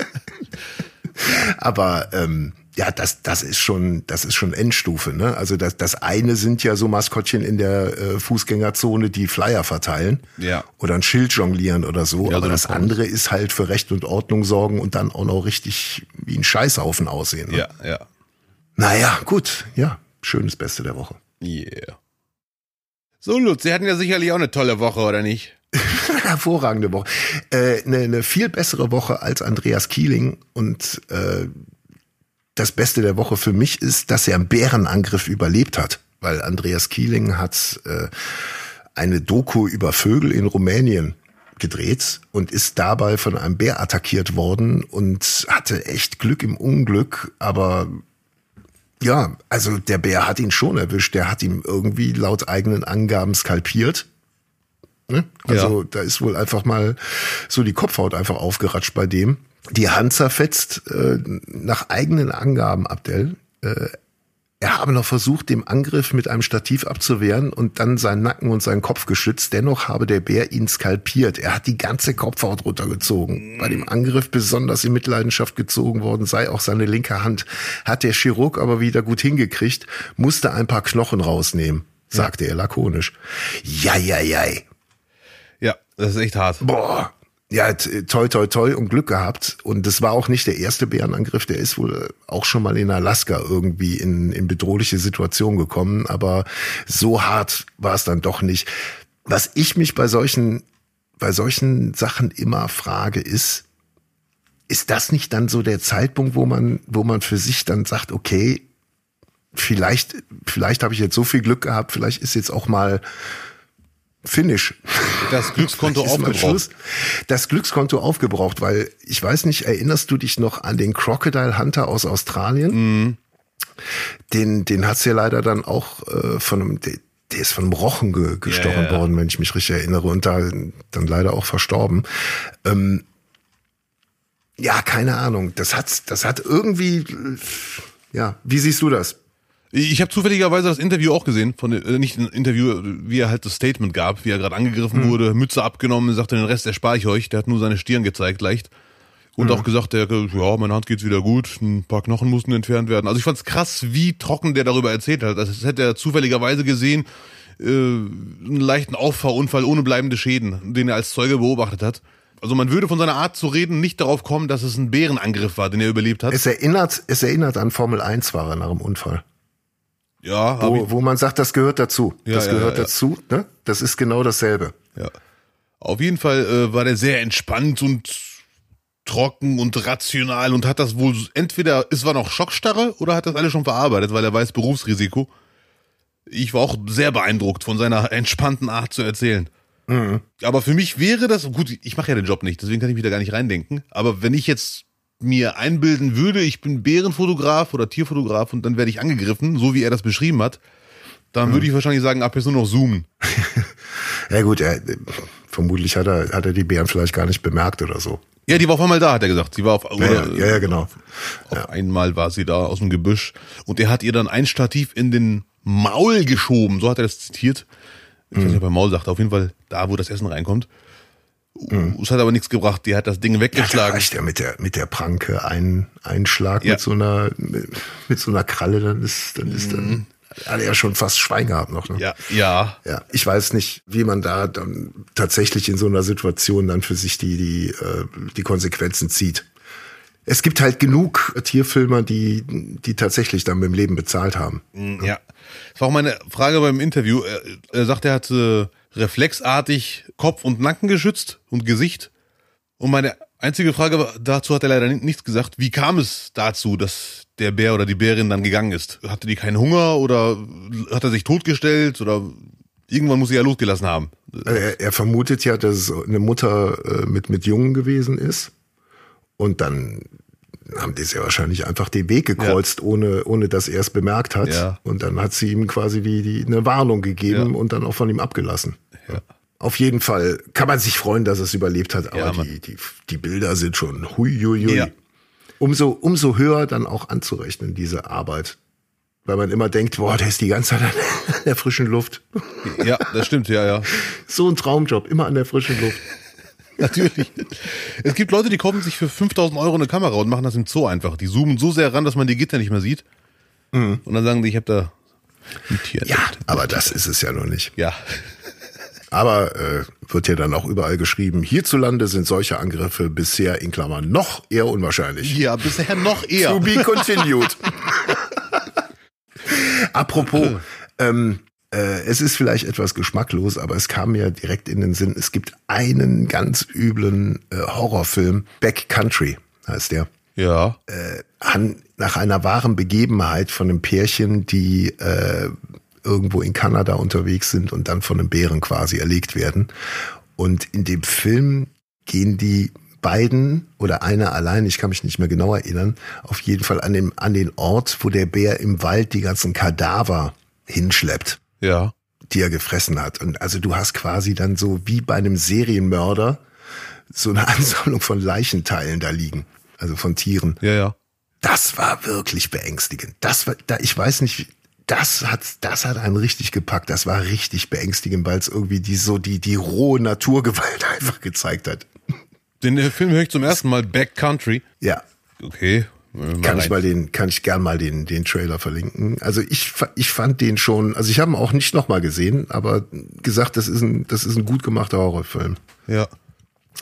Aber ähm, ja, das, das ist schon, das ist schon Endstufe. Ne? Also das, das eine sind ja so Maskottchen in der äh, Fußgängerzone, die Flyer verteilen Ja. oder ein Schild jonglieren oder so. Ja, Aber das andere ist halt für Recht und Ordnung sorgen und dann auch noch richtig wie ein Scheißhaufen aussehen. Ne? Ja, ja. Naja, gut, ja, schönes Beste der Woche. Yeah. So, Lutz, Sie hatten ja sicherlich auch eine tolle Woche, oder nicht? Hervorragende Woche. Äh, eine, eine viel bessere Woche als Andreas Kieling und äh, das Beste der Woche für mich ist, dass er einen Bärenangriff überlebt hat, weil Andreas Kieling hat äh, eine Doku über Vögel in Rumänien gedreht und ist dabei von einem Bär attackiert worden und hatte echt Glück im Unglück, aber ja, also der Bär hat ihn schon erwischt, der hat ihm irgendwie laut eigenen Angaben skalpiert. Ne? Also da ist wohl einfach mal so die Kopfhaut einfach aufgeratscht bei dem. Die Hand zerfetzt äh, nach eigenen Angaben, Abdel. Äh, er habe noch versucht, dem Angriff mit einem Stativ abzuwehren und dann seinen Nacken und seinen Kopf geschützt. Dennoch habe der Bär ihn skalpiert. Er hat die ganze Kopfhaut runtergezogen. Bei dem Angriff besonders in Mitleidenschaft gezogen worden sei auch seine linke Hand. Hat der Chirurg aber wieder gut hingekriegt, musste ein paar Knochen rausnehmen, sagte er lakonisch. Ja, ja, ja. Ja, das ist echt hart. Boah. Ja, t- toi, toi, toi und Glück gehabt. Und das war auch nicht der erste Bärenangriff. Der ist wohl auch schon mal in Alaska irgendwie in, in bedrohliche Situation gekommen. Aber so hart war es dann doch nicht. Was ich mich bei solchen, bei solchen Sachen immer frage, ist, ist das nicht dann so der Zeitpunkt, wo man, wo man für sich dann sagt, okay, vielleicht, vielleicht habe ich jetzt so viel Glück gehabt, vielleicht ist jetzt auch mal Finish. Das Glückskonto aufgebraucht. Das Glückskonto aufgebraucht, weil ich weiß nicht, erinnerst du dich noch an den Crocodile Hunter aus Australien? Mhm. Den, den hat's ja leider dann auch äh, von einem, der, der ist von einem Rochen ge, gestochen ja. worden, wenn ich mich richtig erinnere, und da dann leider auch verstorben. Ähm, ja, keine Ahnung. Das hat, das hat irgendwie, ja, wie siehst du das? Ich habe zufälligerweise das Interview auch gesehen, von äh, nicht ein Interview, wie er halt das Statement gab, wie er gerade angegriffen wurde, Mütze abgenommen, sagte, den Rest erspare ich euch. Der hat nur seine Stirn gezeigt, leicht. Und auch gesagt, der, ja, meine Hand geht's wieder gut, ein paar Knochen mussten entfernt werden. Also ich fand's krass, wie trocken der darüber erzählt hat. Das hätte er zufälligerweise gesehen, äh, einen leichten Auffahrunfall ohne bleibende Schäden, den er als Zeuge beobachtet hat. Also man würde von seiner Art zu reden nicht darauf kommen, dass es ein Bärenangriff war, den er überlebt hat. Es erinnert, es erinnert an Formel 1 Fahrer nach dem Unfall. Ja, Wo, wo man sagt, das gehört dazu. Ja, das ja, gehört ja, dazu. Ne? Das ist genau dasselbe. Ja. Auf jeden Fall äh, war der sehr entspannt und trocken und rational und hat das wohl entweder, es war noch Schockstarre oder hat das alles schon verarbeitet, weil er weiß Berufsrisiko. Ich war auch sehr beeindruckt von seiner entspannten Art zu erzählen. Aber für mich wäre das, gut, ich mache ja den Job nicht, deswegen kann ich mich da gar nicht reindenken. Aber wenn ich jetzt mir einbilden würde, ich bin Bärenfotograf oder Tierfotograf und dann werde ich angegriffen, so wie er das beschrieben hat, dann würde ich wahrscheinlich sagen, ab jetzt nur noch zoomen. Ja gut, er, vermutlich hat er, hat er die Bären vielleicht gar nicht bemerkt oder so. Ja, die war auf einmal da, hat er gesagt. Sie war auf, Ja, oder, ja, ja, ja genau. Auf einmal war sie da aus dem Gebüsch und er hat ihr dann ein Stativ in den Maul geschoben, so hat er das zitiert. Ich weiß nicht, ob er Maul sagt, auf jeden Fall da, wo das Essen reinkommt. Es hat aber nichts gebracht, die hat das Ding Ja, da weggeschlagen. reicht ja mit der, mit der Pranke ein, ein Schlag Ja. mit so einer, mit, mit so einer Kralle, dann ist, dann ist dann, hat er ja schon fast Schwein gehabt noch. Ne? Ja, ja. Ja, ich weiß nicht, wie man da dann tatsächlich in so einer Situation dann für sich die, die, äh, die Konsequenzen zieht. Es gibt halt genug Tierfilmer, die, die tatsächlich dann mit dem Leben bezahlt haben. Ja. Das war auch meine Frage beim Interview. Er, er sagt, er hat äh, reflexartig Kopf und Nacken geschützt und Gesicht. Und meine einzige Frage dazu hat er leider nichts gesagt. Wie kam es dazu, dass der Bär oder die Bärin dann gegangen ist? Hatte die keinen Hunger oder hat er sich totgestellt oder irgendwann muss sie ja losgelassen haben? Er, er vermutet ja, dass es eine Mutter äh, mit, mit Jungen gewesen ist. Und dann haben die ja wahrscheinlich einfach den Weg gekreuzt, ohne, ohne dass er es bemerkt hat. Ja. Und dann hat sie ihm quasi die, die, eine Warnung gegeben Ja. und dann auch von ihm abgelassen. Ja. Auf jeden Fall kann man sich freuen, dass es überlebt hat, aber Ja, die, die, die Bilder sind schon hui, hui, hui. Ja. Umso, umso höher dann auch anzurechnen, diese Arbeit. Weil man immer denkt, boah, der ist die ganze Zeit an der frischen Luft. Ja, das stimmt, ja, ja. So ein Traumjob, immer an der frischen Luft. Natürlich. Es gibt Leute, die kaufen sich für 5000 Euro eine Kamera und machen das im Zoo einfach. Die zoomen so sehr ran, dass man die Gitter nicht mehr sieht. Und dann sagen die, ich habe da ein Tier. Mhm. Ja, entdeckt. aber das ist es ja noch nicht. Ja. Aber äh, wird ja dann auch überall geschrieben, hierzulande sind solche Angriffe bisher in Klammern noch eher unwahrscheinlich. Ja, bisher noch eher. To be continued. Apropos, ähm, äh, es ist vielleicht etwas geschmacklos, aber es kam mir direkt in den Sinn, es gibt einen ganz üblen äh, Horrorfilm, Backcountry heißt der. Ja. an, nach einer wahren Begebenheit von einem Pärchen, die äh, irgendwo in Kanada unterwegs sind und dann von einem Bären quasi erlegt werden. Und in dem Film gehen die beiden oder einer allein, ich kann mich nicht mehr genau erinnern, auf jeden Fall an, dem, an den Ort, wo der Bär im Wald die ganzen Kadaver hinschleppt Ja. die er gefressen hat. Und also du hast quasi dann so wie bei einem Serienmörder so eine Ansammlung von Leichenteilen da liegen. Also von Tieren. Ja, ja. Das war wirklich beängstigend. Das war, da, ich weiß nicht, das hat, das hat einen richtig gepackt. Das war richtig beängstigend, weil es irgendwie die, so die, die rohe Naturgewalt einfach gezeigt hat. Den Film höre ich zum ersten Mal Backcountry. Ja. Okay. Kann ich mal den, kann ich gern mal den, den Trailer verlinken. Also ich, ich fand den schon, also ich habe ihn auch nicht nochmal gesehen, aber gesagt, das ist ein, das ist ein gut gemachter Horrorfilm. Ja.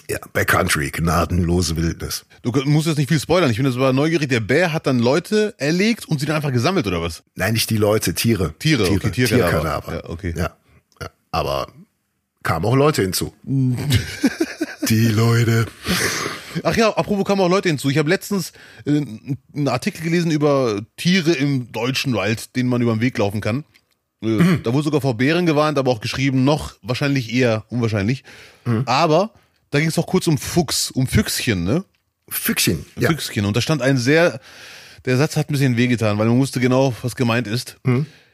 Ja, Backcountry, gnadenlose Wildnis. Du musst jetzt nicht viel spoilern. Ich bin jetzt aber neugierig. Der Bär hat dann Leute erlegt und sie dann einfach gesammelt, oder was? Nein, nicht die Leute, Tiere. Tiere, okay, Tierkadaver. Tierkadaver. Ja, okay. Ja, ja, aber kamen auch Leute hinzu. die Leute. Ach ja, apropos kamen auch Leute hinzu. Ich habe letztens äh, einen Artikel gelesen über Tiere im deutschen Wald, denen man über den Weg laufen kann. Äh, Da wurde sogar vor Bären gewarnt, aber auch geschrieben, noch wahrscheinlich eher unwahrscheinlich. Aber da ging es auch kurz um Fuchs, um Füchschen, ne? Füchschen. Ja. Füchschen. Und da stand ein sehr, der Satz hat ein bisschen wehgetan, weil man wusste genau, was gemeint ist.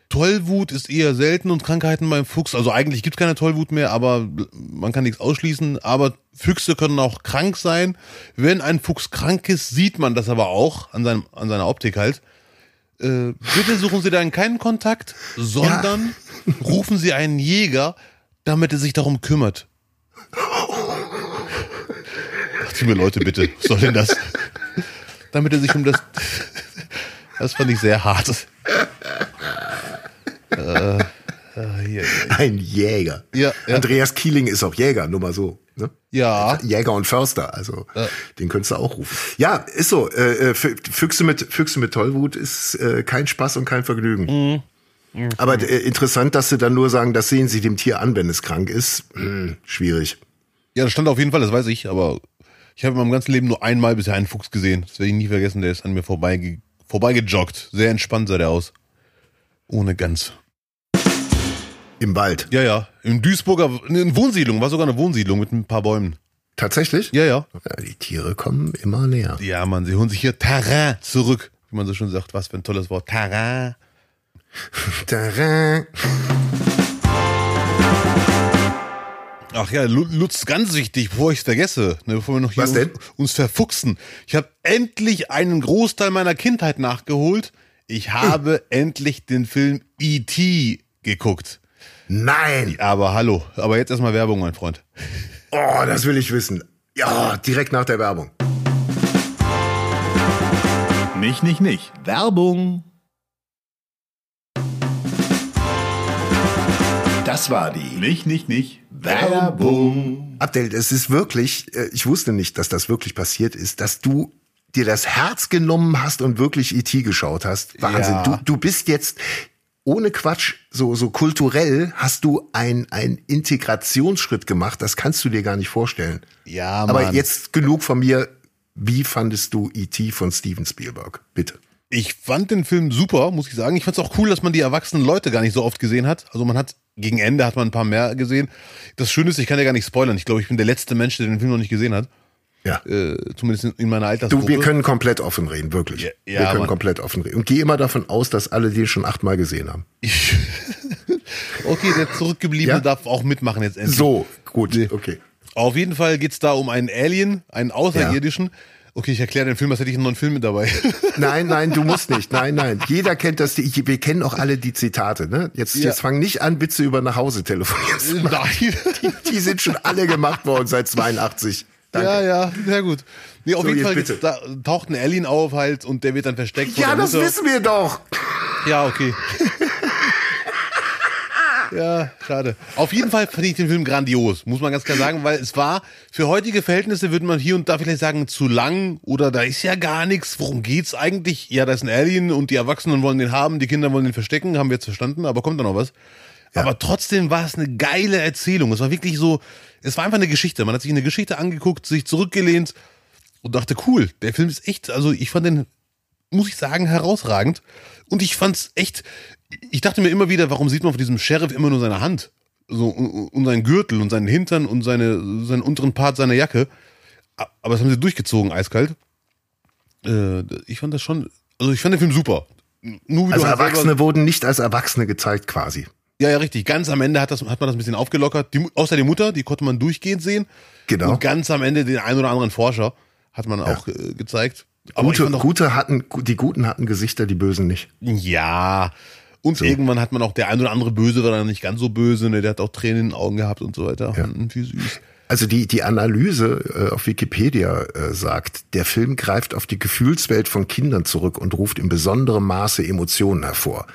Tollwut ist eher selten und Krankheiten beim Fuchs. Also eigentlich gibt es keine Tollwut mehr, aber man kann nichts ausschließen. Aber Füchse können auch krank sein. Wenn ein Fuchs krank ist, sieht man das aber auch an, seinem, an seiner Optik halt. Äh, bitte suchen Sie dann keinen Kontakt, sondern rufen Sie einen Jäger, damit er sich darum kümmert. Dachte mir, Leute, bitte, was soll denn das? Damit er sich um das. Das fand ich sehr hart. Äh, äh, hier. Ein Jäger. Ja, ja. Andreas Kieling ist auch Jäger, nur mal so. Ne? Ja. Jäger und Förster, also den könntest du auch rufen. Ja, ist so. Äh, äh, Fü- Füchse mit Füchse mit Tollwut ist äh, kein Spaß und kein Vergnügen. Mhm. Aber äh, interessant, dass sie dann nur sagen, das sehen sie dem Tier an, wenn es krank ist. Hm, schwierig. Ja, das stand auf jeden Fall, das weiß ich, aber ich habe in meinem ganzen Leben nur einmal bisher einen Fuchs gesehen. Das werde ich nie vergessen, der ist an mir vorbeige vorbeigejoggt. Sehr entspannt sah der aus. Ohne Gans. Im Wald. Ja, ja. In Duisburger, in Wohnsiedlung, war sogar eine Wohnsiedlung mit ein paar Bäumen. Tatsächlich? Ja, ja. Ja, die Tiere kommen immer näher. Ja, Mann, sie holen sich hier Terrain zurück. Wie man so schon sagt, was für ein tolles Wort. Terrain. Terrain. Ach ja, Lu- Lutz, ganz wichtig, bevor ich es vergesse, ne, bevor wir noch hier? Uns, uns verfuchsen. Ich habe endlich einen Großteil meiner Kindheit nachgeholt. Ich habe endlich den Film E.T. geguckt. Nein. Aber hallo, aber jetzt erstmal Werbung, mein Freund. Oh, das will ich wissen. Ja, direkt nach der Werbung. Nicht, nicht, nicht. Werbung. Das war die Nicht, nicht, nicht. Werbung. Abdel, es ist wirklich, äh, ich wusste nicht, dass das wirklich passiert ist, dass du dir das Herz genommen hast und wirklich E.T. geschaut hast. Wahnsinn. Ja. Du, du bist jetzt ohne Quatsch, so, so kulturell hast du ein, ein Integrationsschritt gemacht. Das kannst du dir gar nicht vorstellen. Ja, Aber Mann. jetzt genug von mir. Wie fandest du E.T. von Steven Spielberg? Bitte. Ich fand den Film super, muss ich sagen. Ich fand es auch cool, dass man die erwachsenen Leute gar nicht so oft gesehen hat. Also man hat gegen Ende hat man ein paar mehr gesehen. Das Schöne ist, ich kann ja gar nicht spoilern. Ich glaube, ich bin der letzte Mensch, der den Film noch nicht gesehen hat. Ja. Äh, zumindest in, in meiner Altersgruppe. Du, wir können komplett offen reden, wirklich. Ja, ja, wir können Mann. komplett offen reden. Und geh immer davon aus, dass alle die schon achtmal gesehen haben. Okay, der Zurückgebliebene Ja? darf auch mitmachen jetzt endlich. So, gut, okay. Auf jeden Fall geht's da um einen Alien, einen Außerirdischen. Okay, ich erkläre den Film, als hätte ich einen neuen Film mit dabei. Nein, nein, du musst nicht. Nein, nein. Jeder kennt das. Die, wir kennen auch alle die Zitate. Ne? Jetzt, Ja. jetzt fang nicht an, bitte über nach Hause telefonieren. machen. Nein. Die sind schon alle gemacht worden seit 82. Danke. Ja, ja, sehr gut. Nee, auf So, jeden Fall bitte. da, taucht ein Alien auf halt und der wird dann versteckt Ja, das Mutter. wissen wir doch. Ja, okay. ja, schade. Auf jeden Fall fand ich den Film grandios, muss man ganz klar sagen, weil es war, für heutige Verhältnisse würde man hier und da vielleicht sagen, zu lang oder da ist ja gar nichts. Worum geht's eigentlich? Ja, da ist ein Alien und die Erwachsenen wollen den haben, die Kinder wollen den verstecken, haben wir jetzt verstanden, aber kommt da noch was? Aber trotzdem war es eine geile Erzählung. Es war wirklich so, es war einfach eine Geschichte. Man hat sich eine Geschichte angeguckt, sich zurückgelehnt und dachte, cool, der Film ist echt, also ich fand den muss ich sagen, herausragend. Und ich fand's echt, ich dachte mir immer wieder, warum sieht man von diesem Sheriff immer nur seine Hand? So, und und seinen Gürtel und seinen Hintern und seine, seinen unteren Part seiner Jacke. Aber das haben sie durchgezogen, eiskalt. Äh, ich fand das schon, also ich fand den Film super. Nur wie Also halt Erwachsene selber, wurden nicht als Erwachsene gezeigt quasi. Ja, ja, richtig. Ganz am Ende hat, das, hat man das ein bisschen aufgelockert. Die, außer die Mutter, die konnte man durchgehend sehen. Genau. Und ganz am Ende den ein oder anderen Forscher hat man auch äh, gezeigt. Aber Gute, auch- gute hatten, die Guten hatten Gesichter, die Bösen nicht. Ja. Und irgendwann hat man auch, der ein oder andere Böse war dann nicht ganz so böse, ne? der hat auch Tränen in den Augen gehabt und so weiter. Ja. Hm, Wie süß. Also die, die Analyse äh, auf Wikipedia äh, sagt, der Film greift auf die Gefühlswelt von Kindern zurück und ruft in besonderem Maße Emotionen hervor.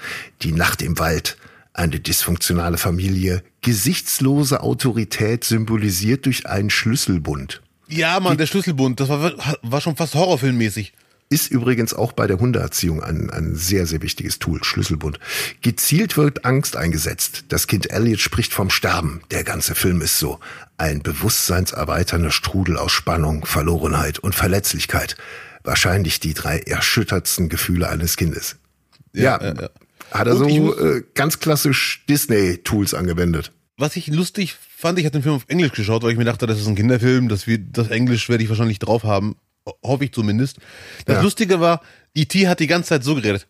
Die Nacht im Wald, eine dysfunktionale Familie, gesichtslose Autorität symbolisiert durch einen Schlüsselbund. Ja, Mann, der Schlüsselbund, das war, war schon fast horrorfilmmäßig. Ist übrigens auch bei der Hundeerziehung ein, ein sehr, sehr wichtiges Tool, Schlüsselbund. Gezielt wird Angst eingesetzt. Das Kind Elliot spricht vom Sterben. Der ganze Film ist so. Ein bewusstseinserweiternder Strudel aus Spannung, Verlorenheit und Verletzlichkeit. Wahrscheinlich die drei erschüttertsten Gefühle eines Kindes. Ja, ja, ja. Hat er Und so äh, ganz klassisch Disney-Tools angewendet. Was ich lustig fand, ich hatte den Film auf Englisch geschaut, weil ich mir dachte, das ist ein Kinderfilm, das, wird, das Englisch werde ich wahrscheinlich drauf haben. Ho- Hoffe ich zumindest. Das Ja. Lustige war, E.T. hat die ganze Zeit so geredet.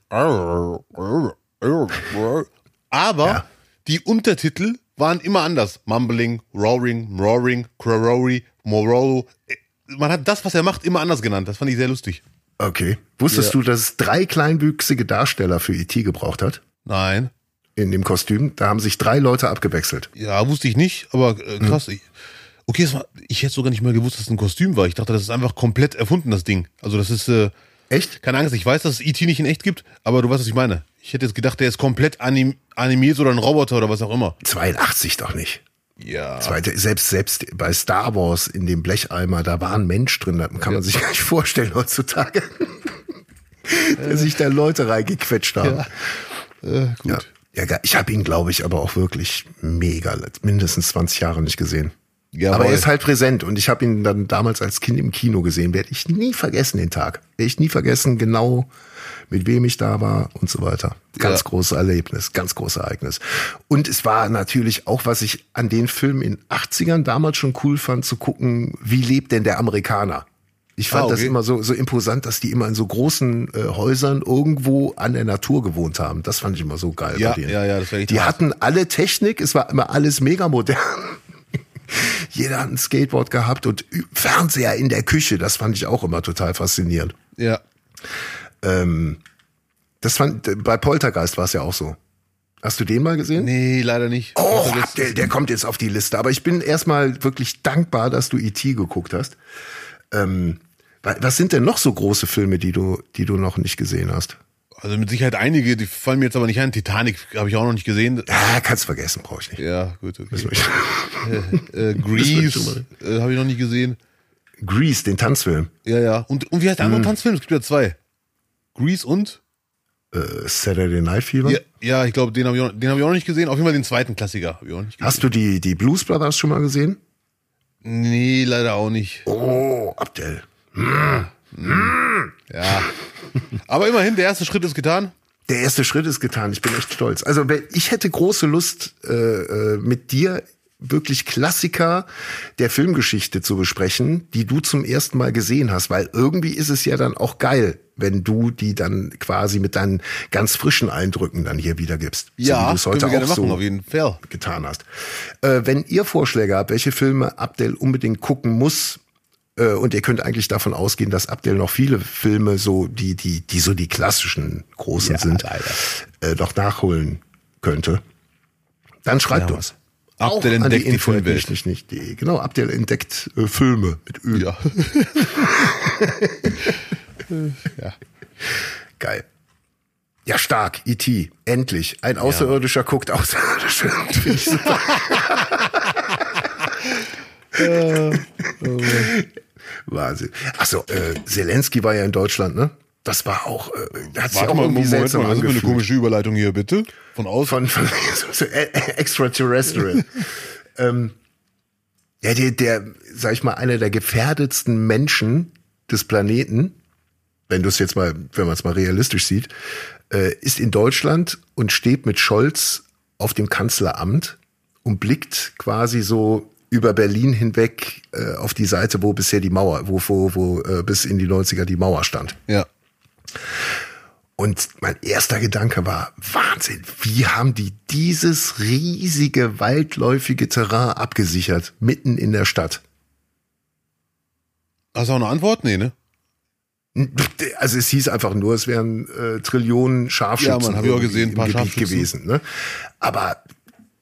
Aber Ja. die Untertitel waren immer anders. Mumbling, Roaring, Roaring, Crowrory, Morolo. Man hat das, was er macht, immer anders genannt. Das fand ich sehr lustig. Okay. Wusstest du, dass es drei kleinwüchsige Darsteller für E.T. gebraucht hat? Nein. In dem Kostüm? Da haben sich drei Leute abgewechselt. Ja, wusste ich nicht, aber äh, Hm. krass. Ich, okay, war, ich hätte sogar nicht mal gewusst, dass es ein Kostüm war. Ich dachte, das ist einfach komplett erfunden, das Ding. Also das ist, äh, Echt? keine Angst, ich weiß, dass es E.T. nicht in echt gibt, aber du weißt, was ich meine. Ich hätte jetzt gedacht, der ist komplett anim animiert oder ein Roboter oder was auch immer. 82 doch nicht. Ja. Zweite, selbst, selbst bei Star Wars in dem Blecheimer, da war ein Mensch drin, das kann man sich gar nicht vorstellen heutzutage. Der sich da Leute reingequetscht haben. Äh, gut. Ja, ja, ich habe ihn, glaube ich, aber auch wirklich mega, mindestens 20 Jahre nicht gesehen. Jawohl. aber er ist halt präsent und ich habe ihn dann damals als Kind im Kino gesehen. Werde ich nie vergessen den Tag. Werde ich nie vergessen, genau mit wem ich da war und so weiter. Ganz Ja. großes Erlebnis, ganz großes Ereignis. Und es war natürlich auch, was ich an den Filmen in 80ern damals schon cool fand, zu gucken, wie lebt denn der Amerikaner? Ich fand Ah, das okay. immer so, so imposant, dass die immer in so großen äh, Häusern irgendwo an der Natur gewohnt haben. Das fand ich immer so geil. Ja, bei denen. ja, ja, das echt Die hatten alle Technik, es war immer alles mega modern. Jeder hat ein Skateboard gehabt und Fernseher in der Küche. Das fand ich auch immer total faszinierend. Ja. Das fand, bei Poltergeist war es ja auch so. Hast du den mal gesehen? Nee, leider nicht. Oh, der, der kommt jetzt auf die Liste. Aber ich bin erstmal wirklich dankbar, dass du E.T. geguckt hast. Ähm, wa- was sind denn noch so große Filme, die du, die du noch nicht gesehen hast? Also mit Sicherheit einige, die fallen mir jetzt aber nicht ein. Titanic habe ich auch noch nicht gesehen. Ja, kannst vergessen, brauche ich nicht. Ja, gut, okay. äh, Grease äh, habe ich noch nicht gesehen. Grease, den Tanzfilm. Ja, ja. Und, und wie heißt der andere Tanzfilm? Es gibt ja zwei. Grease und? Äh, Saturday Night Fever. Ja, ja ich glaube, den habe ich, auch- den hab ich auch noch nicht gesehen. Auf jeden Fall den zweiten Klassiker habe ich auch noch nicht gesehen. Hast du die, die Blues Brothers schon mal gesehen? Nee, leider auch nicht. Oh, Abdel. Ja. Aber immerhin, der erste Schritt ist getan. Der erste Schritt ist getan. Ich bin echt stolz. Also ich hätte große Lust, äh, äh, mit dir wirklich Klassiker der Filmgeschichte zu besprechen, die du zum ersten Mal gesehen hast, weil irgendwie ist es ja dann auch geil, wenn du die dann quasi mit deinen ganz frischen Eindrücken dann hier wiedergibst. so wie Ja, du es heute auch machen, so auf jeden Fall. getan hast. Äh, wenn ihr Vorschläge habt, welche Filme Abdel unbedingt gucken muss, äh, und ihr könnt eigentlich davon ausgehen, dass Abdel noch viele Filme so, die, die, die so die klassischen großen sind, äh, noch nachholen könnte, dann schreibt Ja. uns. Abdel Auch die entdeckt die at Filmwelt. nicht, nicht, nicht, Genau, Abdel entdeckt äh, Filme mit Ö. Ja. Geil. Ja, stark. E.T. Endlich. Ein Außerirdischer guckt Außerirdische. Finde ich super. Wahnsinn. Achso, äh, Zelensky war ja in Deutschland, ne? Das war auch, äh, hat sich auch mal, irgendwie Moment seltsam mal, was ist eine angefühlt. komische Überleitung hier, bitte? Von außen? Von, von so, äh, extraterrestrial. ähm, ja, der, der, sag ich mal, einer der gefährdetsten Menschen des Planeten, wenn du es jetzt mal, wenn man es mal realistisch sieht, äh, ist in Deutschland und steht mit Scholz auf dem Kanzleramt und blickt quasi so über Berlin hinweg äh, auf die Seite, wo bisher die Mauer, wo, wo, wo äh, bis in die 90er die Mauer stand. Ja. Und mein erster Gedanke war, Wahnsinn, wie haben die dieses riesige, waldläufige Terrain abgesichert, mitten in der Stadt? Hast du auch eine Antwort? Nee, ne? Also es hieß einfach nur, es wären äh, Trillionen Scharfschützen Ja, Mann, hab ich auch gesehen, ein im paar gewesen. Ne? Aber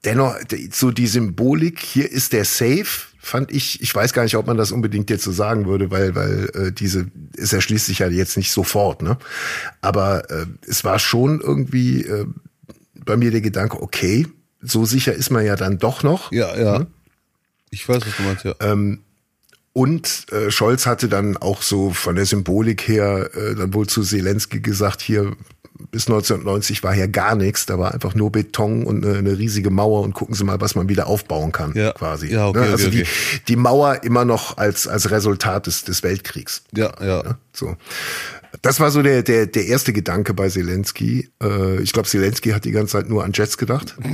dennoch, so die Symbolik, hier ist der Safe, fand ich, ich weiß gar nicht, ob man das unbedingt jetzt so sagen würde, weil, weil äh, diese, es erschließt sich ja jetzt nicht sofort, ne? Aber äh, es war schon irgendwie äh, bei mir der Gedanke, okay, so sicher ist man ja dann doch noch. Ja, ja. Ich weiß, was du meinst, ja. Und äh, Scholz hatte dann auch so von der Symbolik her äh, dann wohl zu Zelensky gesagt, hier bis 1990 war hier gar nichts, da war einfach nur Beton und eine, eine riesige Mauer und gucken Sie mal, was man wieder aufbauen kann, Ja. quasi. Ja, okay, Ne? okay, also okay. Die, die Mauer immer noch als, als Resultat des, des Weltkriegs. Ja, ja. Ne? So. Das war so der, der, der erste Gedanke bei Zelensky. Äh, ich glaube, Zelensky hat die ganze Zeit nur an Jets gedacht.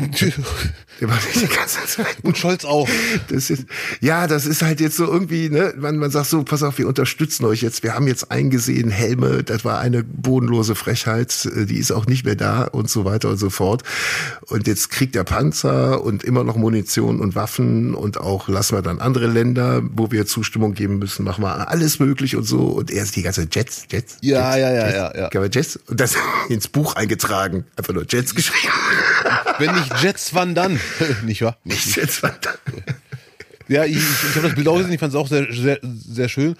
Der war die ganze Zeit Und Scholz auch. das ist, ja, das ist halt jetzt so irgendwie, ne, man, man sagt so, pass auf, wir unterstützen euch jetzt. Wir haben jetzt eingesehen, Helme, das war eine bodenlose Frechheit, äh, die ist auch nicht mehr da und so weiter und so fort. Und jetzt kriegt der Panzer und immer noch Munition und Waffen und auch lassen wir dann andere Länder, wo wir Zustimmung geben müssen, machen wir alles möglich und so. Und er ist die ganze Jets, Jets. Ja, ja, ja, ja, ja. Man Jets? Und das ins Buch eingetragen. Einfach nur Jets geschrieben. Wenn nicht Jets, wann dann? nicht wahr? Nicht Jets, verdammt. Ja, ich, ich, ich habe das Bild auch gesehen, ich fand es auch sehr, sehr, sehr schön.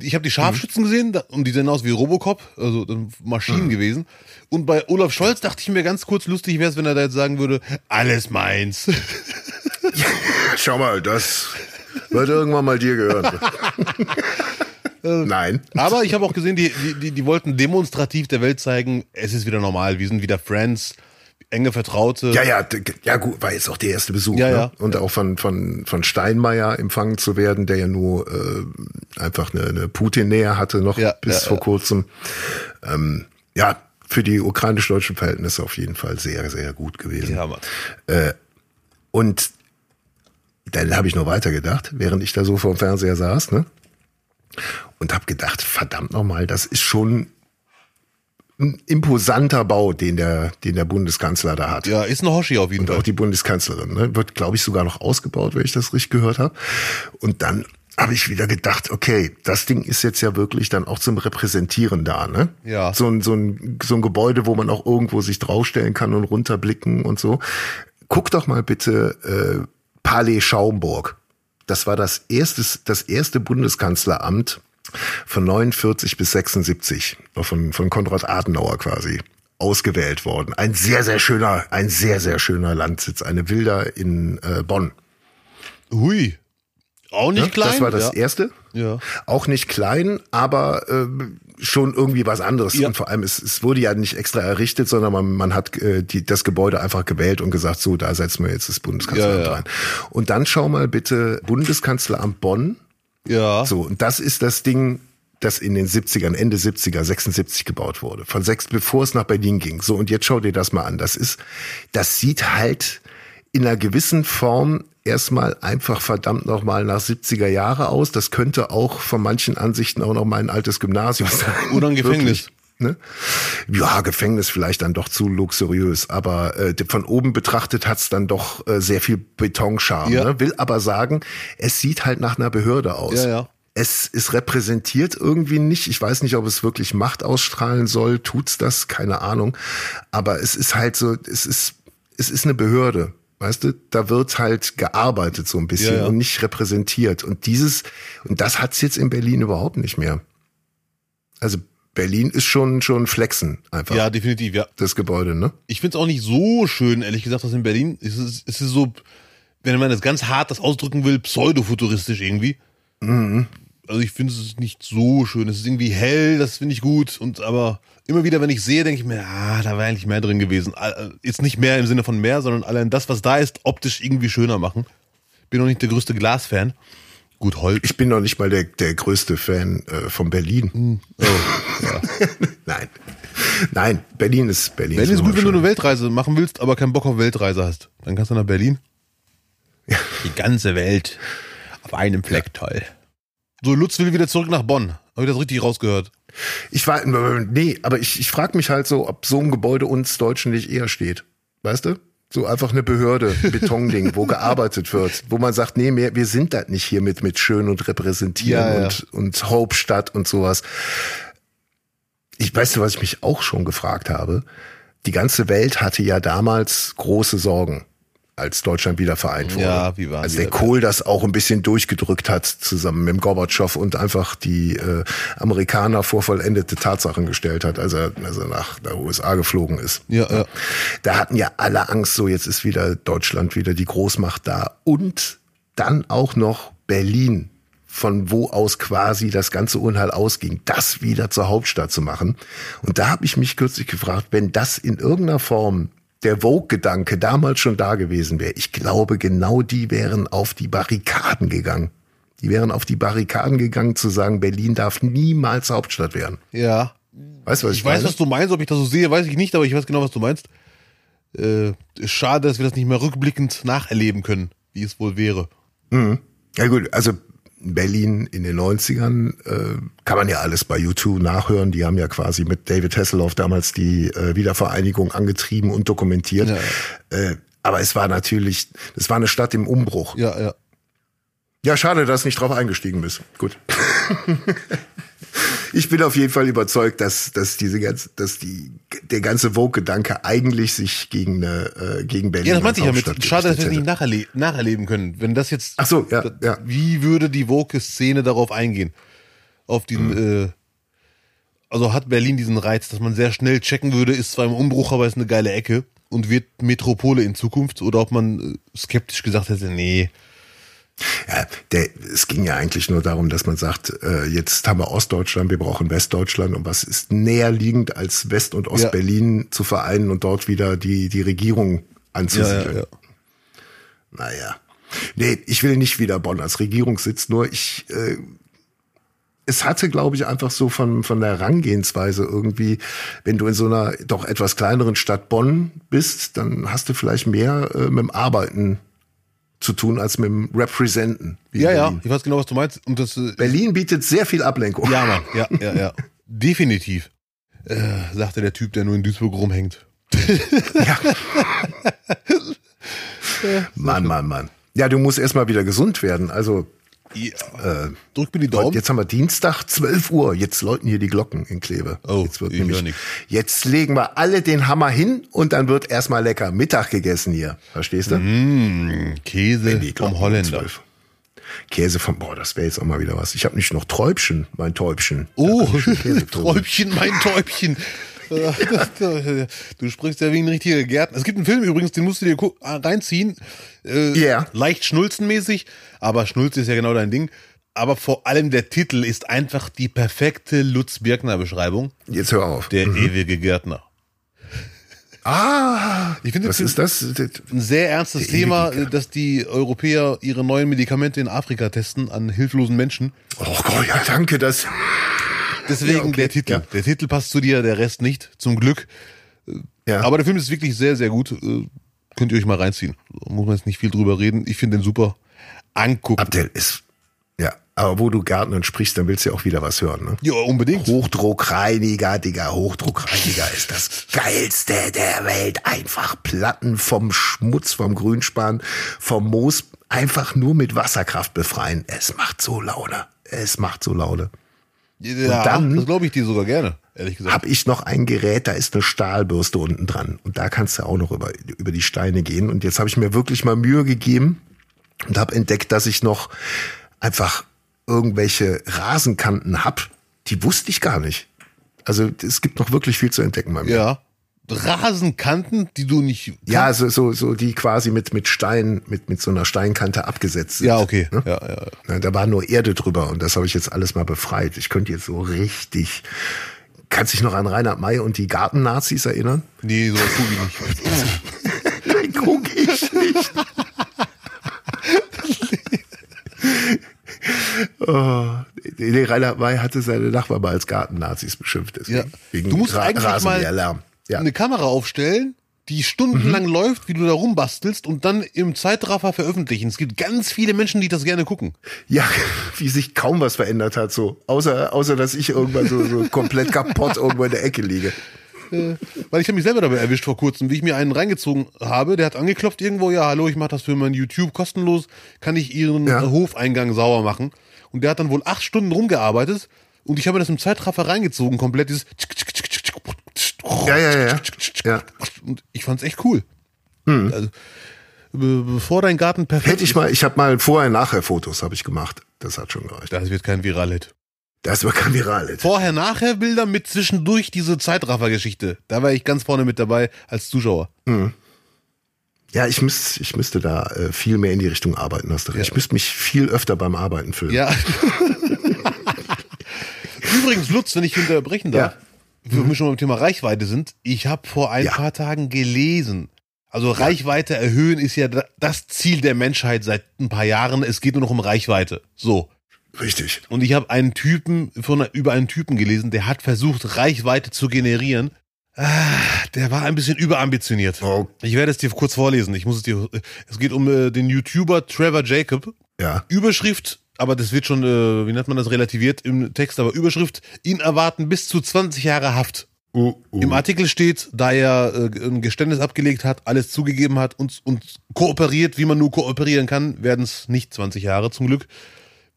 Ich habe die Scharfschützen gesehen da- und die sehen aus wie Robocop, also dann Maschinen gewesen. Und bei Olaf Scholz dachte ich mir ganz kurz, lustig wäre es, wenn er da jetzt sagen würde, alles meins. Schau mal, das wird irgendwann mal dir gehören. Nein. Aber ich habe auch gesehen, die, die, die, wollten demonstrativ der Welt zeigen, es ist wieder normal, wir sind wieder Friends, enge Vertraute. Ja, ja, ja gut, war jetzt auch der erste Besuch. Ja, ne? ja. Und auch von, von, von Steinmeier empfangen zu werden, der ja nur äh, einfach eine, eine Putin-Nähe hatte noch Ja, bis ja, vor kurzem. Ähm, ja, für die ukrainisch-deutschen Verhältnisse auf jeden Fall sehr, sehr gut gewesen. Ja, Mann. Und dann habe ich noch weiter gedacht, während ich da so vor dem Fernseher saß, ne? Und habe gedacht, verdammt nochmal, das ist schon ein imposanter Bau, den der, den der Bundeskanzler da hat. Ja, ist ein Hoshi auf jeden Und Fall. auch die Bundeskanzlerin. Ne? Wird, glaube ich, sogar noch ausgebaut, wenn ich das richtig gehört habe. Und dann habe ich wieder gedacht, okay, das Ding ist jetzt ja wirklich dann auch zum Repräsentieren da, ne? Ja. So ein, so ein, so ein Gebäude, wo man auch irgendwo sich draufstellen kann und runterblicken und so. Guck doch mal bitte äh, Palais Schaumburg. Das war das erste, das erste Bundeskanzleramt von 49 bis 76, noch von, von Konrad Adenauer quasi ausgewählt worden. Ein sehr, sehr schöner, ein sehr, sehr schöner Landsitz, eine Villa in äh, Bonn. Hui. Auch nicht Ja, klein. Das war das ja. erste. Ja. Auch nicht klein, aber ähm, schon irgendwie was anderes. Ja. Und vor allem, es, es wurde ja nicht extra errichtet, sondern man, man hat äh, die, das Gebäude einfach gewählt und gesagt, so, da setzen wir jetzt das Bundeskanzleramt Ja, ja. rein. Und dann schau mal bitte Bundeskanzleramt Bonn. Ja. So, und das ist das Ding, das in den 70ern, Ende 70er, 76 gebaut wurde. Von sechs, bevor es nach Berlin ging. So, und jetzt schau dir das mal an. Das ist, das sieht halt in einer gewissen Form erstmal einfach verdammt nochmal nach 70er Jahre aus. Das könnte auch von manchen Ansichten auch noch mal ein altes Gymnasium sein. Oder ein Gefängnis. Ne? Ja, Gefängnis vielleicht dann doch zu luxuriös, aber äh, von oben betrachtet hat's dann doch äh, sehr viel Betonscham. Ja. Ne? Will aber sagen, es sieht halt nach einer Behörde aus. Ja, ja. Es ist repräsentiert irgendwie nicht. Ich weiß nicht, ob es wirklich Macht ausstrahlen soll. Tut's das? Keine Ahnung. Aber es ist halt so, es ist, es ist eine Behörde. Weißt du, da wird halt gearbeitet so ein bisschen Ja, ja. und nicht repräsentiert. Und dieses, und das hat's jetzt in Berlin überhaupt nicht mehr. Also Berlin ist schon, schon Flexen einfach. Ja, definitiv, ja. Das Gebäude, ne? Ich find's auch nicht so schön, ehrlich gesagt, dass in Berlin. Es ist, es ist so, wenn man das ganz hart das ausdrücken will, pseudofuturistisch irgendwie. Also ich finde es nicht so schön. Es ist irgendwie hell, das finde ich gut. Und aber immer wieder, wenn ich sehe, denke ich mir, ah, da wäre eigentlich mehr drin gewesen. All- Jetzt nicht mehr im Sinne von mehr, sondern allein das, was da ist, optisch irgendwie schöner machen. Bin noch nicht der größte Glasfan. Gut, Holz. Ich bin noch nicht mal der, der größte Fan äh, von Berlin. Oh, ja. Nein. Nein, Berlin ist Berlin. Berlin ist gut, wenn du eine Weltreise machen willst, aber keinen Bock auf Weltreise hast. Dann kannst du nach Berlin. Die ganze Welt auf einem Fleck, toll. So, Lutz will wieder zurück nach Bonn. Habe ich das richtig rausgehört? Ich war, nee, aber ich, ich frage mich halt so, ob so ein Gebäude uns Deutschen nicht eher steht. Weißt du? So einfach eine Behörde, Betonding, wo gearbeitet wird, wo man sagt, nee, wir, wir sind das nicht hier mit, mit schön und repräsentieren Ja, ja. und, und Hauptstadt und sowas. Ich weiß, was ich mich auch schon gefragt habe. Die ganze Welt hatte ja damals große Sorgen, als Deutschland wieder vereint wurde. Ja, wie waren Als die der? Kohl das auch ein bisschen durchgedrückt hat, zusammen mit Gorbatschow und einfach die äh, Amerikaner vor vollendete Tatsachen gestellt hat, als er, als er nach der USA geflogen ist. Ja, ja. Da hatten ja alle Angst, so jetzt ist wieder Deutschland wieder die Großmacht da. Und dann auch noch Berlin, von wo aus quasi das ganze Unheil ausging, das wieder zur Hauptstadt zu machen. Und da habe ich mich kürzlich gefragt, wenn das in irgendeiner Form der Vogue-Gedanke damals schon da gewesen wäre, ich glaube, genau die wären auf die Barrikaden gegangen. Die wären auf die Barrikaden gegangen, zu sagen, Berlin darf niemals Hauptstadt werden. Ja. Weißt du, was ich, Ich weiß, meine? was du meinst. Ob ich das so sehe, weiß ich nicht, aber ich weiß genau, was du meinst. Äh, schade, dass wir das nicht mehr rückblickend nacherleben können, wie es wohl wäre. Ja gut, also Berlin in den 90ern äh, kann man ja alles bei U2 nachhören. Die haben ja quasi mit David Hasselhoff damals die äh, Wiedervereinigung angetrieben und dokumentiert. Ja. Äh, aber es war natürlich, es war eine Stadt im Umbruch. Ja, ja. Ja, schade, dass du nicht drauf eingestiegen bist. Gut. ich bin auf jeden Fall überzeugt, dass, dass diese ganze, dass die, der ganze Vogue-Gedanke eigentlich sich gegen eine, äh, gegen Berlin Ja, das meinte ich ja mit. Schade, dass wir es nicht nacherle nacherleben können. Wenn das jetzt. Ach so, ja, ja. Wie würde die Woke-Szene darauf eingehen? Auf diesen, Mhm. äh, also hat Berlin diesen Reiz, dass man sehr schnell checken würde, ist zwar im Umbruch, aber ist eine geile Ecke und wird Metropole in Zukunft oder ob man äh, skeptisch gesagt hätte, nee. Ja, der, es ging ja eigentlich nur darum, dass man sagt, äh, jetzt haben wir Ostdeutschland, wir brauchen Westdeutschland und was ist näher liegend als West- und Ostberlin zu vereinen und dort wieder die, die Regierung anzusiedeln. Naja. Nee, ich will nicht wieder Bonn als Regierungssitz, nur ich, äh, es hatte, glaube ich, einfach so von, von der Herangehensweise irgendwie, wenn du in so einer doch etwas kleineren Stadt Bonn bist, dann hast du vielleicht mehr äh, mit dem Arbeiten zu tun als mit dem Representen. Ja, ja, ich weiß genau, was du meinst. Und das, äh, Berlin bietet sehr viel Ablenkung. ja, Mann, ja, ja, ja. Definitiv. Äh, sagte der Typ, der nur in Duisburg rumhängt. Mann, Mann, Mann. Ja, du musst erstmal wieder gesund werden. Also, Ja. Drück mir die Daumen. jetzt haben wir Dienstag, 12 Uhr. Jetzt läuten hier die Glocken in Kleve. Oh, jetzt wird ich nämlich, jetzt legen wir alle den Hammer hin und dann wird erstmal lecker Mittag gegessen hier. Verstehst du? Mm, Käse vom Holländer. um 12. Käse vom, boah, das wäre jetzt auch mal wieder was. Ich habe nicht noch Träubchen, mein Täubchen. Oh. Träubchen, mein Täubchen. du sprichst ja wie ein richtiger Gärtner. Es gibt einen Film übrigens, den musst du dir reinziehen. Äh, Ja. Leicht schnulzenmäßig, aber Schnulze ist ja genau dein Ding. Aber vor allem der Titel ist einfach die perfekte Lutz Birkner Beschreibung. Jetzt hör auf. Der ewige Gärtner. Ah, Ich finde, was das ist das? Ein sehr ernstes Thema, dass die Europäer ihre neuen Medikamente in Afrika testen an hilflosen Menschen. Oh Gott, ja, danke, das. Deswegen Ja, okay, der Titel. ja. Der Titel passt zu dir, der Rest nicht, zum Glück. Ja. Aber der Film ist wirklich sehr, sehr gut. Äh, Könnt ihr euch mal reinziehen. Muss man jetzt nicht viel drüber reden. Ich finde den super. Angucken. Abdel ist. Ja, aber wo du Gärtnern sprichst, dann willst du ja auch wieder was hören, ne? Ja, unbedingt. Hochdruckreiniger, Digga, Hochdruckreiniger ist das geilste der Welt. Einfach Platten vom Schmutz, vom Grünspan, vom Moos, einfach nur mit Wasserkraft befreien. Es macht so Laune. Es macht so Laune. Ja, dann- das glaube ich dir sogar gerne, ehrlich gesagt. Hab ich noch ein Gerät, da ist eine Stahlbürste unten dran. Und da kannst du auch noch über, über die Steine gehen. Und jetzt habe ich mir wirklich mal Mühe gegeben und habe entdeckt, dass ich noch einfach irgendwelche Rasenkanten hab. Die wusste ich gar nicht. Also es gibt noch wirklich viel zu entdecken bei mir. ja. Rasenkanten, die du nicht. Ja, so, so, so die quasi mit, mit Stein, mit, mit so einer Steinkante abgesetzt sind. Ja, okay. Ne? Ja, ja. Na, Da war nur Erde drüber und das habe ich jetzt alles mal befreit. Ich könnte jetzt so richtig. Kannst dich noch an Reinhard May und die Gartennazis erinnern? Nee, so guck ich nicht. Nein, guck ich nicht. oh, nee, Reinhard May hatte seine Nachbarn mal als Gartennazis beschimpft. Deswegen, Ja. Wegen Du musst Ra eigentlich mal Rasenmäherlärm. Ja. eine Kamera aufstellen, die stundenlang Mhm. läuft, wie du da rumbastelst und dann im Zeitraffer veröffentlichen. Es gibt ganz viele Menschen, die das gerne gucken. ja, wie sich kaum was verändert hat, so. Außer, außer dass ich irgendwann so, so komplett kaputt irgendwo in der Ecke liege. Weil ich habe mich selber dabei erwischt vor kurzem, wie ich mir einen reingezogen habe. Der hat angeklopft irgendwo, ja, hallo, ich mache das für mein YouTube kostenlos. Kann ich Ihren Ja. äh, Hofeingang sauber machen? Und der hat dann wohl acht Stunden rumgearbeitet und ich habe mir das im Zeitraffer reingezogen, komplett dieses Ja, ja, ja. ja. Und ich fand's echt cool. Also, be bevor dein Garten perfekt Hm. Hätte ich mal, ich habe mal Vorher-Nachher-Fotos habe ich gemacht. Das hat schon gereicht. Das wird kein Viral-Hit. Das war kein Viral. Vorher-Nachher-Bilder mit zwischendurch diese Zeitraffer-Geschichte. Da war ich ganz vorne mit dabei als Zuschauer. Ja, ich, müsst, ich müsste da äh, viel mehr in die Richtung arbeiten. Hast du recht. Ich müsste mich viel öfter beim Arbeiten filmen. Ja. Übrigens, Lutz, wenn ich unterbrechen darf, wenn wir schon beim Thema Reichweite sind, ich habe vor ein Ja. paar Tagen gelesen. Also Reichweite erhöhen ist ja da- das Ziel der Menschheit seit ein paar Jahren. Es geht nur noch um Reichweite. So. Richtig. Und ich habe einen Typen von über einen Typen gelesen, der hat versucht, Reichweite zu generieren. Ah, der war ein bisschen überambitioniert. Oh. Ich werde es dir kurz vorlesen. Ich muss es dir. Es geht um äh, den YouTuber Trevor Jacob. Ja. Überschrift, aber das wird schon, äh, wie nennt man das, relativiert im Text, aber Überschrift, ihn erwarten bis zu 20 Jahre Haft. Uh, uh. Im Artikel steht, da er äh, ein Geständnis abgelegt hat, alles zugegeben hat und, und kooperiert, wie man nur kooperieren kann, werden es nicht 20 Jahre zum Glück.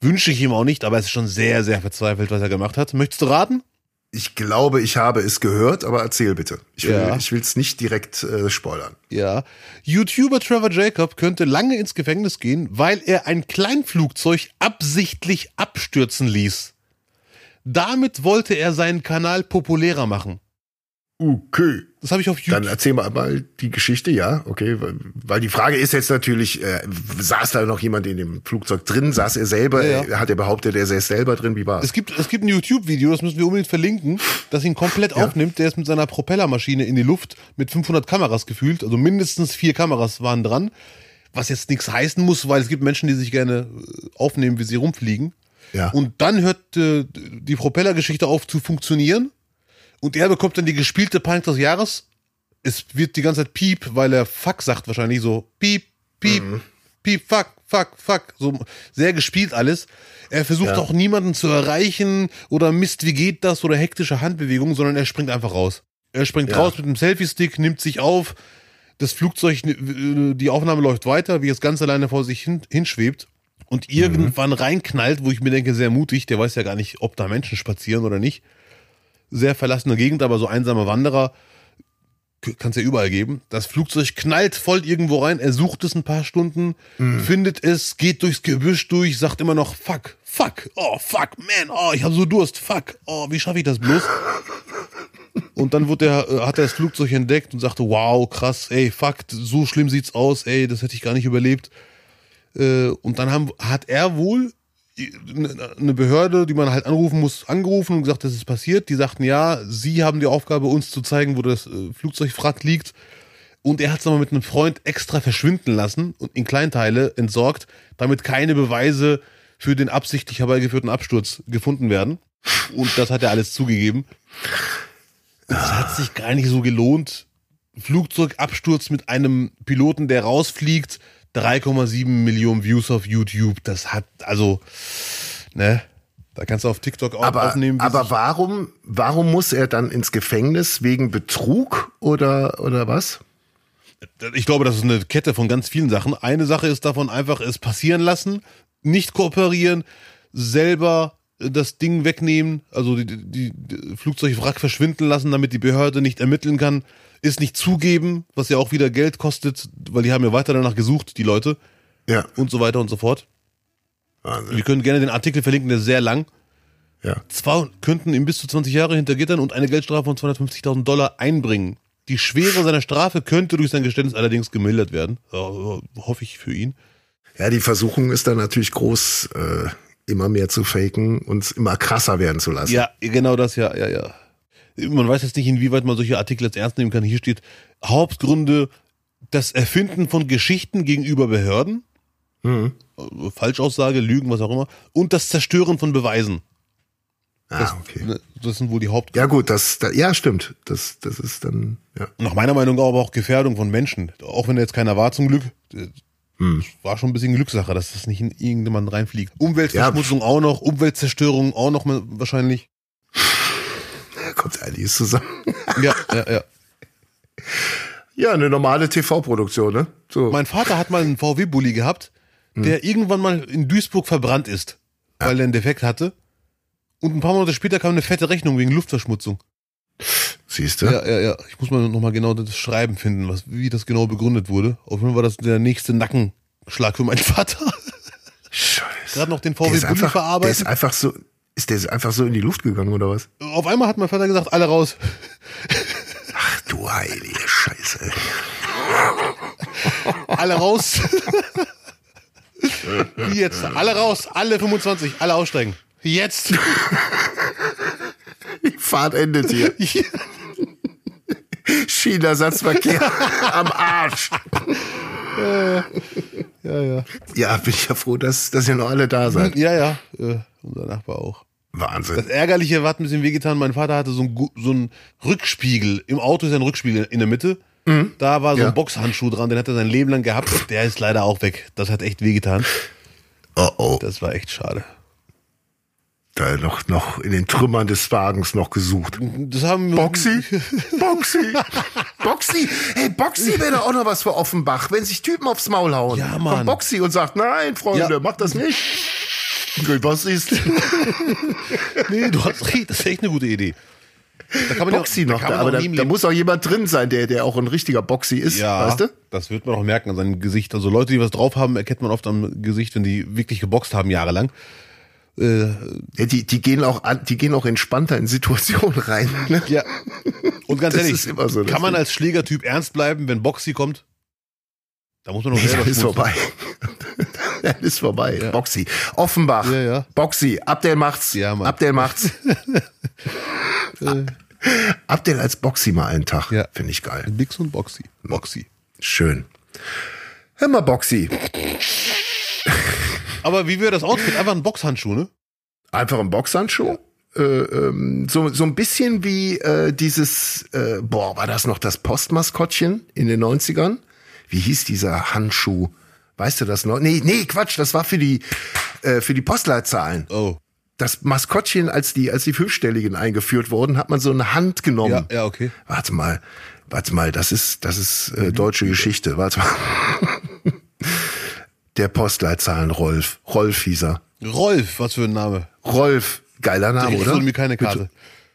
Wünsche ich ihm auch nicht, aber es ist schon sehr, sehr verzweifelt, was er gemacht hat. Möchtest du raten? Ich glaube, ich habe es gehört, aber erzähl bitte. Ich will Ja. will's nicht direkt äh, spoilern. Ja. YouTuber Trevor Jacob könnte lange ins Gefängnis gehen, weil er ein Kleinflugzeug absichtlich abstürzen ließ. Damit wollte er seinen Kanal populärer machen. Okay. Das habe ich auf Dann YouTube. erzähl mal, mal die Geschichte, ja, okay. Weil- Weil die Frage ist jetzt natürlich, äh, saß da noch jemand in dem Flugzeug drin? Saß er selber? Ja, ja. Hat er behauptet, er säß selber drin? Wie war's? Es gibt, es gibt ein YouTube-Video, das müssen wir unbedingt verlinken, das ihn komplett aufnimmt. Der ist mit seiner Propellermaschine in die Luft mit 500 Kameras gefühlt. Also mindestens vier Kameras waren dran. Was jetzt nichts heißen muss, weil es gibt Menschen, die sich gerne äh, aufnehmen, wie sie rumfliegen. Ja. Und dann hört äh, die Propellergeschichte auf zu funktionieren. Und er bekommt dann die gespielte Panik des Jahres. Es wird die ganze Zeit Piep, weil er Fuck sagt wahrscheinlich so. Piep, Piep, Piep, Fuck, Fuck, Fuck. So sehr gespielt alles. Er versucht Ja. auch niemanden zu erreichen oder Mist, wie geht das oder hektische Handbewegungen, sondern er springt einfach raus. Er springt Ja. raus mit dem Selfie-Stick, nimmt sich auf. Das Flugzeug, äh, die Aufnahme läuft weiter, wie es ganz alleine vor sich hin, hinschwebt und irgendwann reinknallt, wo ich mir denke, sehr mutig, der weiß ja gar nicht, ob da Menschen spazieren oder nicht. Sehr verlassene Gegend, aber so einsame Wanderer kann es ja überall geben. Das Flugzeug knallt voll irgendwo rein, er sucht es ein paar Stunden, findet es, geht durchs Gebüsch durch, sagt immer noch fuck, fuck, oh fuck, man, oh, ich habe so Durst, fuck, oh, wie schaffe ich das bloß? Und dann wurde er, äh, hat er das Flugzeug entdeckt und sagte, wow, krass, ey, fuck, so schlimm sieht's aus, ey, das hätte ich gar nicht überlebt. Äh, Und dann haben, hat er wohl eine Behörde, die man halt anrufen muss, angerufen und gesagt, das ist passiert. Die sagten, ja, sie haben die Aufgabe, uns zu zeigen, wo das äh, Flugzeugwrack liegt. Und er hat es nochmal mit einem Freund extra verschwinden lassen und in Kleinteile entsorgt, damit keine Beweise für den absichtlich herbeigeführten Absturz gefunden werden. Und das hat er alles zugegeben. Es hat sich gar nicht so gelohnt. Flugzeugabsturz mit einem Piloten, der rausfliegt, 3,7 Millionen Views auf YouTube. Das hat, also, ne, da kannst du auf TikTok auch Aber, aufnehmen. aber warum, warum muss er dann ins Gefängnis? Wegen Betrug oder, oder was? ich glaube, das ist eine Kette von ganz vielen Sachen. Eine Sache ist davon einfach es passieren lassen, nicht kooperieren, selber äh, das Ding wegnehmen, also die, die, die Flugzeugwrack verschwinden lassen, damit die Behörde nicht ermitteln kann, ist nicht zugeben, was ja auch wieder Geld kostet, weil die haben ja weiter danach gesucht, die Leute Ja, und so weiter und so fort. Wahnsinn. Wir können gerne den Artikel verlinken, der ist sehr lang. Ja. Zwei könnten ihm bis zu 20 Jahre hinter Gittern und eine Geldstrafe von 250.000 Dollar einbringen. Die Schwere seiner Strafe könnte durch sein Geständnis allerdings gemildert werden. Äh, hoffe ich für ihn. Ja, die Versuchung ist dann natürlich groß, äh, immer mehr zu faken und immer krasser werden zu lassen. Ja, genau das, ja, ja, ja. Man weiß jetzt nicht, inwieweit man solche Artikel jetzt ernst nehmen kann. Hier steht Hauptgründe, das Erfinden von Geschichten gegenüber Behörden, Mhm. äh, Falschaussage, Lügen, was auch immer, und das Zerstören von Beweisen. Ah, okay. Ne, Das sind wohl die Hauptgründe. Ja gut, das, da, ja stimmt. Das, das ist dann, ja. Nach meiner Meinung aber auch Gefährdung von Menschen. Auch wenn er jetzt keiner war zum Glück. Das war schon ein bisschen Glückssache, dass das nicht in irgendjemanden reinfliegt. Umweltverschmutzung auch noch, Umweltzerstörung auch noch wahrscheinlich. Kommt einiges zusammen. Ja, ja, ja. Ja, eine normale TV-Produktion, ne? So. Mein Vater hat mal einen VW-Bully gehabt, der irgendwann mal in Duisburg verbrannt ist, weil er einen Defekt hatte. Und ein paar Monate später kam eine fette Rechnung wegen Luftverschmutzung. Siehst du? Ja, ja, ja. Ich muss mal nochmal genau das Schreiben finden, was, wie das genau begründet wurde. Auf jeden Fall war das der nächste Nackenschlag für meinen Vater. Scheiße. Gerade noch den VW-Bully einfach, der verarbeitet. ist einfach so, ist der einfach so in die Luft gegangen oder was? Auf einmal hat mein Vater gesagt, alle raus. Ach du heilige Scheiße. Alle raus. Wie jetzt? Alle raus. Alle 25. Alle aussteigen. Jetzt. Die Fahrt endet hier. Schienenersatzverkehr am Arsch. Ja, ja. Ja, bin ich ja froh, dass, dass ihr noch alle da seid. Ja, ja. Äh, unser Nachbar auch. Das Wahnsinn. Ärgerliche hat ein bisschen wehgetan. Mein Vater hatte so einen, so einen Rückspiegel. Im Auto ist ja ein Rückspiegel in der Mitte. Da war so Ja. ein Boxhandschuh dran, den hat er sein Leben lang gehabt. Der ist leider auch weg. Das hat echt wehgetan. Oh oh. Das war echt schade. Da noch, noch in den Trümmern des Wagens noch gesucht. Das haben Boxy? Boxy? Boxy? Hey, Boxy wäre doch auch noch was für Offenbach, wenn sich Typen aufs Maul hauen. Ja, Mann. Kommt Boxy und sagt, nein, Freunde, Ja. mach das nicht. Was ist? Nee, du hast recht. Das ist echt eine gute Idee. Da kann man ja- Boxy da noch, kann da, aber auch da, da muss auch jemand drin sein, der, der auch ein richtiger Boxy ist, Ja, weißt du? das wird man auch merken an seinem Gesicht. Also Leute, die was drauf haben, erkennt man oft am Gesicht, wenn die wirklich geboxt haben jahrelang. Äh, Ja, die, die gehen auch an, die gehen auch entspannter in Situationen rein. Ne? ja. Und ganz ehrlich, so, kann man als Schlägertyp ernst bleiben, wenn Boxy kommt? Da muss man Nee, selber dann ist vorbei. Dann ist vorbei. Boxy. Offenbach. Ja, ja. Boxy. Abdel macht's. Ja, Mann. Abdel macht's. Abdel als Boxy mal einen Tag. Ja. Finde ich geil. Bix und Boxy. Boxy. Schön. Hör mal, Boxy. Aber wie wäre das Outfit? Einfach ein Boxhandschuh, ne? Einfach ein Boxhandschuh. Äh, ähm, so, so ein bisschen wie äh, dieses, äh, boah, war das noch das Postmaskottchen in den 90ern? Wie hieß dieser Handschuh? Weißt du das noch? Nee, nee, Quatsch, das war für die, äh, für die Postleitzahlen. Oh. Das Maskottchen, als die, als die Fünfstelligen eingeführt wurden, hat man so eine Hand genommen. Ja, ja, okay. Warte mal, warte mal, das ist, das ist äh, deutsche Geschichte. Warte mal. Der Postleitzahlen Rolf. Rolf hieß er. Rolf, was für ein Name. Rolf, geiler Name, Ich oder? hol mir keine Karte.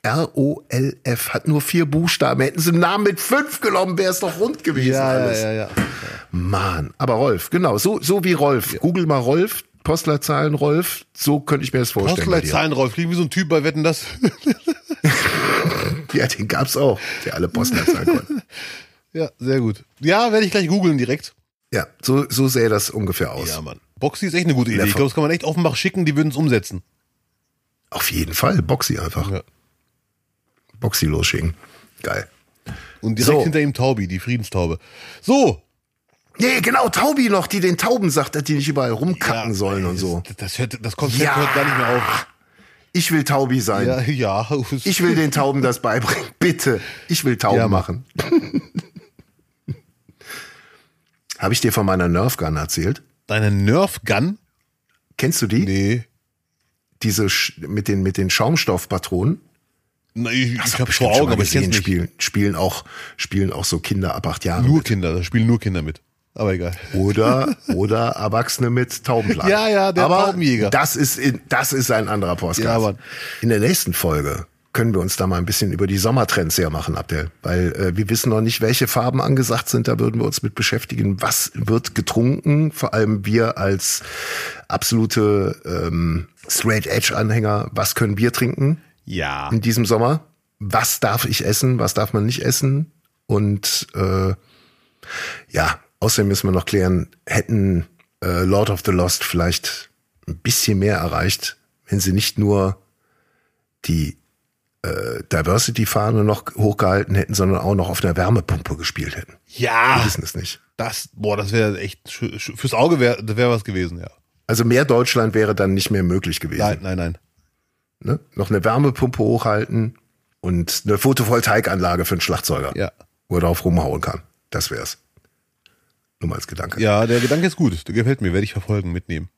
R-O-L-F hat nur vier Buchstaben. Hätten sie einen Namen mit fünf genommen, wäre es doch rund gewesen Ja, ja, alles. ja, ja. Mann, aber Rolf, genau, so, so wie Rolf. Google mal Rolf, Postleitzahlen Rolf, so könnte ich mir das vorstellen. Postleitzahlen Rolf. Klingt wie so ein Typ bei Wetten, das. Ja, den gab's auch, der alle Postleitzahlen konnte. Ja, sehr gut. Ja, werde ich gleich googeln direkt. Ja, so, so sähe das ungefähr aus. Ja, Mann. Boxy ist echt eine gute Idee. Ja, Ich glaube, das kann man echt Offenbach schicken, die würden es umsetzen. Auf jeden Fall, Boxy einfach. Ja. Boxy losschicken. Geil. Und direkt So. hinter ihm Taubi, die Friedenstaube. So. Nee, genau, Taubi noch, die den Tauben sagt, dass die nicht überall rumkacken Ja, sollen und so. Das, das, hört, das Konzept Ja. hört gar nicht mehr auf. Ich will Taubi sein. Ja, ja. Ich will den Tauben das beibringen. Bitte. Ich will Tauben Ja, machen. Habe ich dir von meiner Nerf Gun erzählt? Deine Nerf Gun? Kennst du die? Nee. Diese mit den, mit den Schaumstoffpatronen? Na, ich Hast ich habe vor schon Augen, aber ich nicht. Spielen, spielen auch, spielen auch so Kinder ab acht Jahren. Nur mit. Kinder, da spielen nur Kinder mit. Aber egal. Oder, oder Erwachsene mit Taubenplagen. Ja, ja, der Aber Taubenjäger. Das ist, in, das ist ein anderer Podcast. Ja, Mann. in der nächsten Folge können wir uns da mal ein bisschen über die Sommertrends hermachen, Abdel. Weil äh, wir wissen noch nicht, welche Farben angesagt sind. Da würden wir uns mit beschäftigen. Was wird getrunken? Vor allem wir als absolute ähm, Straight Edge Anhänger. Was können wir trinken Ja. in diesem Sommer? Was darf ich essen? Was darf man nicht essen? Und äh, ja, außerdem müssen wir noch klären, hätten äh, Lord of the Lost vielleicht ein bisschen mehr erreicht, wenn sie nicht nur die äh, Diversity-Fahne noch hochgehalten hätten, sondern auch noch auf der Wärmepumpe gespielt hätten. Wir Ja. wissen es nicht. Das, boah, das wäre echt, fürs Auge wäre wär was gewesen, ja. Also mehr Deutschland wäre dann nicht mehr möglich gewesen. Nein, nein, nein. Ne? Noch eine Wärmepumpe hochhalten und eine Photovoltaikanlage für einen Schlagzeuger, Ja. wo er drauf rumhauen kann. Das wär's. Nur mal als Gedanke. Ja, der Gedanke ist gut. Der gefällt mir, werde ich verfolgen, mitnehmen.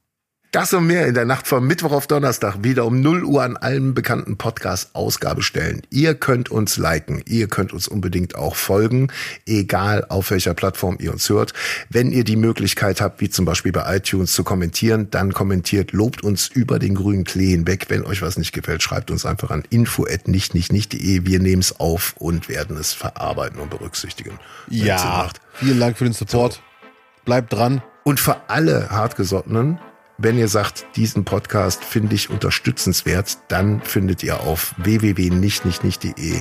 Das und mehr in der Nacht von Mittwoch auf Donnerstag wieder um 0 Uhr an allen bekannten Podcast-Ausgabe stellen. Ihr könnt uns liken, ihr könnt uns unbedingt auch folgen, egal auf welcher Plattform ihr uns hört. Wenn ihr die Möglichkeit habt, wie zum Beispiel bei iTunes zu kommentieren, dann kommentiert, lobt uns über den grünen Klee hinweg. Wenn euch was nicht gefällt, schreibt uns einfach an info@nicht-nicht-nicht.de. Wir nehmen es auf und werden es verarbeiten und berücksichtigen. Ja. macht. Vielen Dank für den Support. Bleibt dran. Und für alle Hartgesottenen, wenn ihr sagt, diesen Podcast finde ich unterstützenswert, dann findet ihr auf www.nichtnichtnicht.de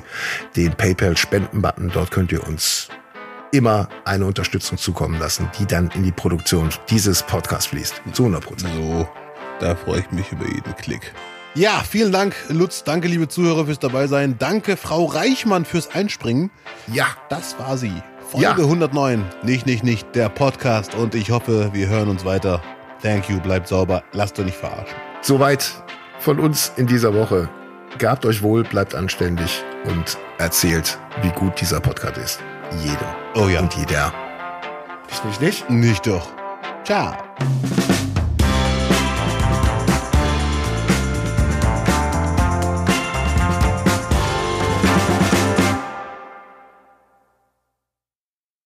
den PayPal-Spenden-Button. Dort könnt ihr uns immer eine Unterstützung zukommen lassen, die dann in die Produktion dieses Podcasts fließt. Zu 100 Prozent. So, da freue ich mich über jeden Klick. Ja, vielen Dank, Lutz. Danke, liebe Zuhörer, fürs Dabeisein. Danke, Frau Reichmann, fürs Einspringen. Ja, Das war sie. Folge Ja. 109. Nicht, nicht, nicht. Der Podcast. Und ich hoffe, wir hören uns weiter. Thank you. Bleibt sauber. Lasst euch nicht verarschen. soweit von uns in dieser Woche. Gabt euch wohl, bleibt anständig und erzählt, wie gut dieser Podcast ist. Jedem Oh ja. und jeder. Nicht, nicht, nicht? Nicht doch. Ciao.